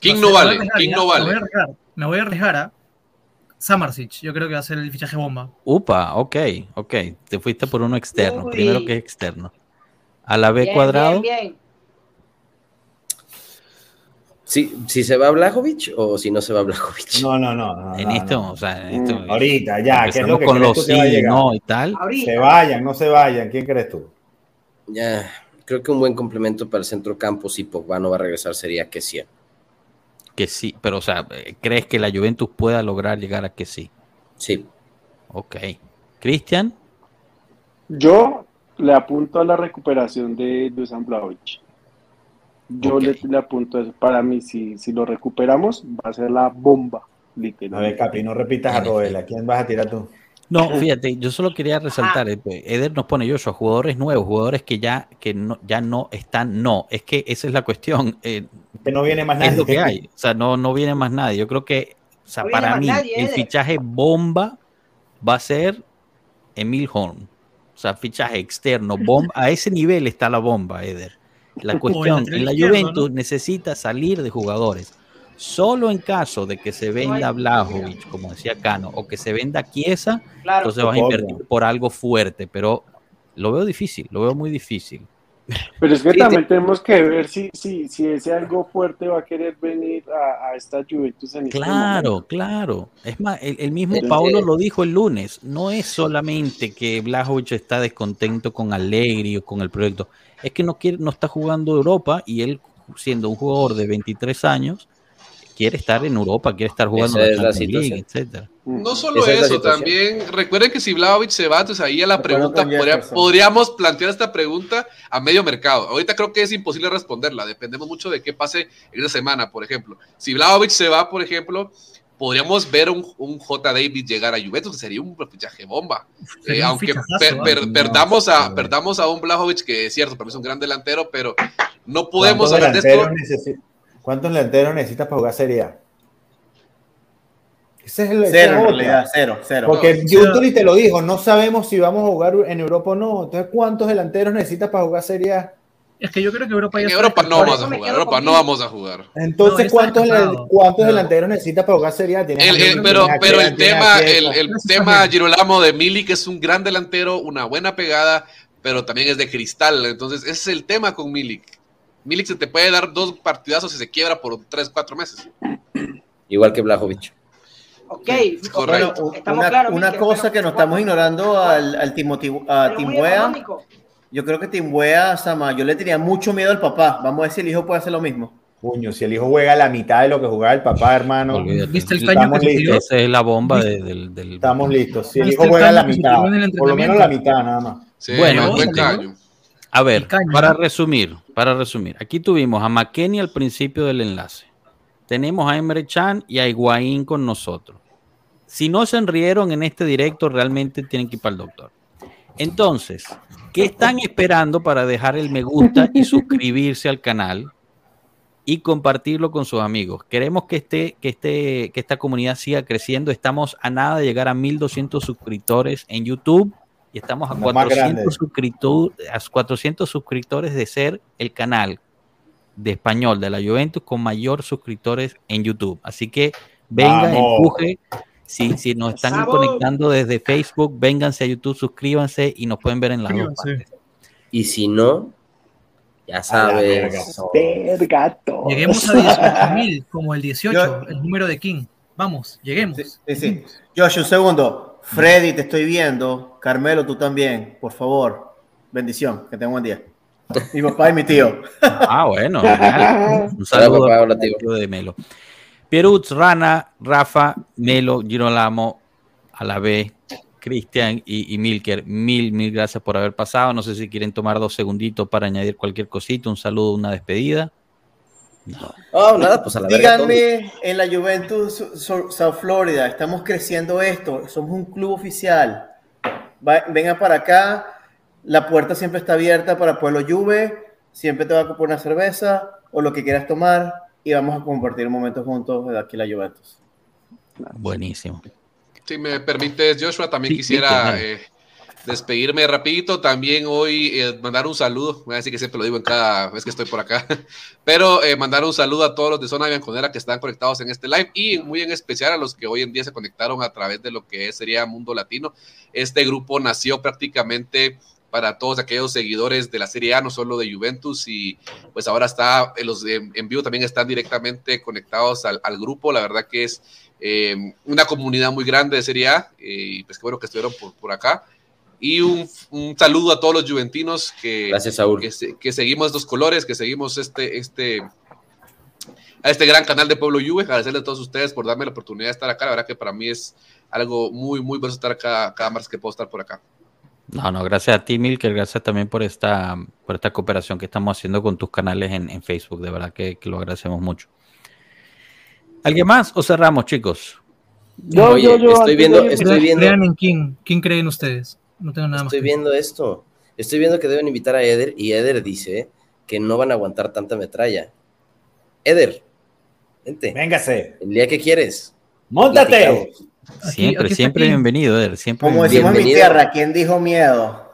King no no sé, a vale, ya, no Me voy a vale. arriesgar, me voy a arriesgar a Samarsic. Yo creo que va a ser el fichaje bomba. upa, ok, ok. Te fuiste por uno externo, Uy. primero que es externo. A la B Bien, cuadrado, Bien, bien. Si, si se va Blajovic o si no se va Blajovic. No, no, no. no, En no, esto, no. o sea, en esto. Mm, Ahorita, ya, ¿qué es lo que con crees los tú que va a llegar? no y tal. Se vayan, no se vayan. ¿Quién crees tú? Ya, creo que un buen complemento para el centro campo si Pogba no va a regresar sería que sí. Que sí, pero o sea, ¿crees que la Juventus pueda lograr llegar a que sí? Sí. Ok. Cristian, Yo le apunto a la recuperación de Dusan Blaovic. Yo le, le apunto a eso. Para mí, si, si lo recuperamos, va a ser la bomba, A literal. ver, Capi, no repitas a Roel. ¿A quién vas a tirar tú? No, fíjate, yo solo quería resaltar, eh, Eder nos pone Joshua, jugadores nuevos, jugadores que ya, que no, ya no están, no, es que esa es la cuestión, eh, Que no viene más es nadie. lo que hay, o sea, no, no viene más nadie, yo creo que, o sea, No para mí, nadie, el fichaje bomba va a ser Emil Horn, o sea, fichaje externo, bomba, a ese nivel está la bomba, Eder. La cuestión, en la Juventus ¿no? necesita salir de jugadores. Solo en caso de que se venda Blajovic, como decía Cano, o que se venda Chiesa, Claro. entonces vas a invertir por algo fuerte, pero lo veo difícil, lo veo muy difícil. Pero es que también tenemos que ver si, si, si ese algo fuerte va a querer venir a, a esta Juventus en este Claro, claro. Es más, el, el mismo Pero Paolo que- lo dijo el lunes. No es solamente que Blajovic está descontento con Allegri o con el proyecto. Es que no quiere, no está jugando Europa y él, siendo un jugador de 23 años, quiere estar en Europa, quiere estar jugando Esa la es la Champions League, etcétera. No solo Esa la eso, también recuerden que si Vlahovic se va, entonces ahí a la pregunta podría- podríamos plantear esta pregunta a medio mercado. Ahorita creo que es imposible responderla, dependemos mucho de qué pase en esa semana, por ejemplo. Si Vlahovic se va, por ejemplo, podríamos ver un, un J. David llegar a Juventus, que sería un fichaje bomba. Eh, un aunque fichajazo, per- ¿eh? per- No, perdamos, a, no. perdamos a un Vlahovic, que es cierto, para mí es un gran delantero, pero no podemos ¿Cuántos hablar de esto. ¿Cuántos delanteros necesitas para jugar Serie A? Ese es el esa es Cero en realidad, cero, cero. Porque No, Giuntoli te lo dijo, no sabemos si vamos a jugar en Europa o no. Entonces, ¿cuántos delanteros necesitas para jugar Serie A? Es que yo creo que Europa ya En está Europa no vamos a jugar, Europa no vamos a jugar. Entonces, No, ¿cuántos, cuántos No. delanteros necesitas para jugar Serie A? El- el- pero pero el tema, el, el tema. Girolamo de Milik es un gran delantero, una buena pegada, pero también es de cristal. Entonces, ese es el tema con Milik. Milik se te puede dar dos partidazos y se quiebra por tres, cuatro meses. Igual que Blajovic. Ok, correcto. Bueno, estamos una, claros, una Mikel, cosa pero- que nos estamos ignorando al, al a Timbuea. Yo creo que Timbuea, Sama, yo le tenía mucho miedo al papá. Vamos a ver si el hijo puede hacer lo mismo. Coño, si el hijo juega la mitad de lo que jugaba el papá, hermano, Olvídate. ¿Viste el caño estamos que se listos. tiró? Esa es la bomba de- del, del- estamos listos. Si el ¿Viste hijo el juega la mitad, por lo menos la mitad nada más. Sí, Bueno, caño. A ver, El caño, para ¿no? resumir, para resumir, aquí tuvimos a McKenny al principio del enlace. Tenemos a Emre Chan y a Higuaín con nosotros. Si no se enrieron en este directo, realmente tienen que ir para el doctor. Entonces, ¿qué están esperando para dejar el me gusta y suscribirse al canal y compartirlo con sus amigos? Queremos que, este, que, este, que esta comunidad siga creciendo. Estamos a nada de llegar a 1200 suscriptores en YouTube y estamos a Los más 400, grandes. suscriptor- a 400 suscriptores de ser el canal de español de la Juventus con mayor suscriptores en YouTube. Así que venga, Vamos. empuje. Si, si nos están conectando desde Facebook, vénganse a YouTube, suscríbanse y nos pueden ver en las dos partes. Y si no, ya sabes. Verga. Lleguemos a 18.000 como el 18, Yo- el número de King. Vamos, lleguemos. Sí, sí, sí. Josh, un segundo. Freddy, te estoy viendo. Carmelo, tú también. Por favor. Bendición. Que tenga un buen día. Mi papá y mi tío. Ah, bueno. Un saludo papá, hola, tío de Melo. Pierutz, Rana, Rafa, Melo, Girolamo, a la B, Cristian y, y Milker. Mil, mil gracias por haber pasado. No sé si quieren tomar dos segunditos para añadir cualquier cosita, un saludo, una despedida. Oh, nada, pues a la. Díganme en la Juventus South Florida, estamos creciendo esto, somos un club oficial. Va- vengan para acá, la puerta siempre está abierta para Pueblo Juve, siempre te va a comprar una cerveza o lo que quieras tomar y vamos a compartir un momento juntos de aquí la Juventus. Buenísimo. Si me permites, Joshua, también Sí, quisiera sí, eh, despedirme rapidito. También hoy eh, mandar un saludo. Voy a decir que siempre lo digo en cada vez que estoy por acá. Pero eh, mandar un saludo a todos los de Zona Bianconera que están conectados en este live y muy en especial a los que hoy en día se conectaron a través de lo que sería Mundo Latino. Este grupo nació prácticamente para todos aquellos seguidores de la Serie A, no solo de Juventus, y pues ahora está, en los en vivo también están directamente conectados al, al grupo, la verdad que es eh, una comunidad muy grande de Serie A, eh, y pues qué bueno que estuvieron por, por acá. Y un, un saludo a todos los juventinos que, Gracias, Saúl. que, que seguimos estos colores, que seguimos este, este, a este gran canal de Pueblo Juve. Agradecerle a todos ustedes por darme la oportunidad de estar acá. La verdad que para mí es algo muy, muy bueno estar acá cada martes que puedo estar por acá. No, no, gracias a ti, Milker, gracias también por esta, por esta cooperación que estamos haciendo con tus canales en, en Facebook, de verdad que, que lo agradecemos mucho. ¿Alguien más o cerramos, chicos? Yo, Oye, yo, yo, estoy viendo- estoy viendo- Crean en quién. ¿Quién creen ustedes? No tengo nada más. Estoy viendo esto. Estoy viendo que deben invitar a Eder y Eder dice que no van a aguantar tanta metralla. Eder, vente. Véngase. El día que quieres. Móntate. Platicamos. Siempre, aquí siempre bienvenido, Eder, siempre Como decimos en mi tierra, ¿quién dijo miedo?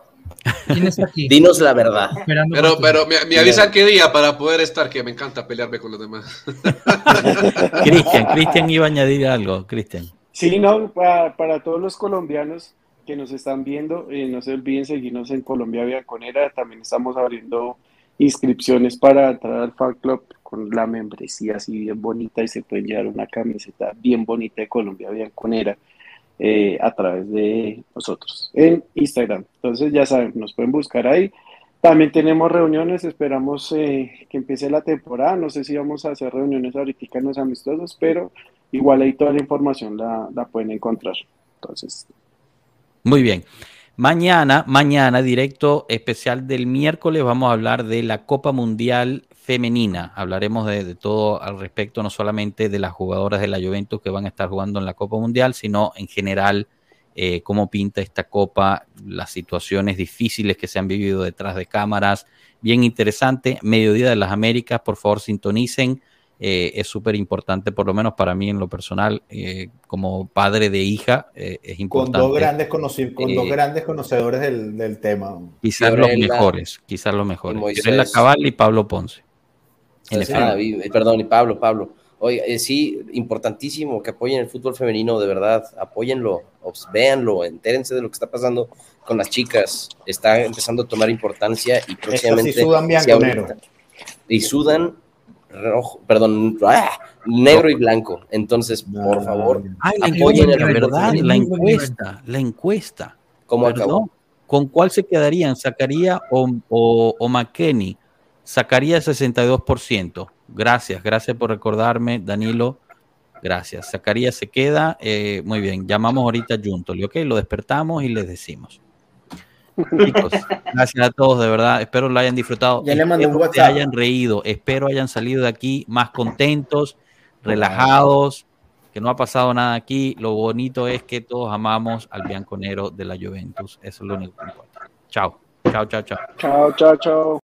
¿Quién está aquí? Dinos la verdad. Esperando Pero, pero me, me avisan qué día para poder estar, que me encanta pelearme con los demás. Cristian, Cristian iba a añadir algo, Cristian. Sí, no, para, para todos los colombianos que nos están viendo, eh, no se olviden seguirnos en Colombia Bianconera. También estamos abriendo inscripciones para entrar al fan club con la membresía así bien bonita y se pueden llevar una camiseta bien bonita de Colombia Bianconera eh, a través de nosotros en Instagram. Entonces ya saben, nos pueden buscar ahí. También tenemos reuniones, esperamos eh, que empiece la temporada. No sé si vamos a hacer reuniones ahorita en los amistosos, pero igual ahí toda la información la, la pueden encontrar. Entonces, Muy bien. Mañana, mañana, directo especial del miércoles, vamos a hablar de la Copa Mundial Femenina. Hablaremos de, todo al respecto, no solamente de las jugadoras de la Juventus que van a estar jugando en la Copa Mundial, sino en general eh, cómo pinta esta Copa, las situaciones difíciles que se han vivido detrás de cámaras. Bien interesante. Mediodía de las Américas, por favor, sintonicen. Eh, es súper importante, por lo menos para mí en lo personal, eh, como padre de hija, eh, es Con importante. dos grandes, con dos grandes conocedores del, del tema. Quizás los mejores, quizás los mejores. Fiorella Cabal y Pablo Ponce. En ah, perdón, y Pablo, Pablo. Oye, eh, sí, importantísimo que apoyen el fútbol femenino, de verdad, apóyenlo, véanlo, entérense de lo que está pasando con las chicas. Está empezando a tomar importancia y próximamente. sudan sí, bianconero. ahorita- y sudan rojo, perdón, ¡ah! negro y blanco. Entonces, por favor, Ay, la apoyen encuesta, el verdad, la encuesta, la encuesta. ¿Cómo Perdón, acabó? ¿Con cuál se quedarían? ¿Sacaría o, o, o McKenny? Sacaría 62%. Gracias, gracias por recordarme, Danilo. Gracias. Sacaría se queda. eh, muy bien, llamamos ahorita a Juntoli, ¿ok? Lo despertamos y les decimos. Chicos, gracias a todos, de verdad. Espero lo hayan disfrutado. Ya le mandé un Espero que hayan reído. Espero hayan salido de aquí más contentos, relajados, que no ha pasado nada aquí. Lo bonito es que todos amamos al bianconero de la Juventus. Eso es lo único que importa. Chao, chao, chao, chao. chao, chao, chao.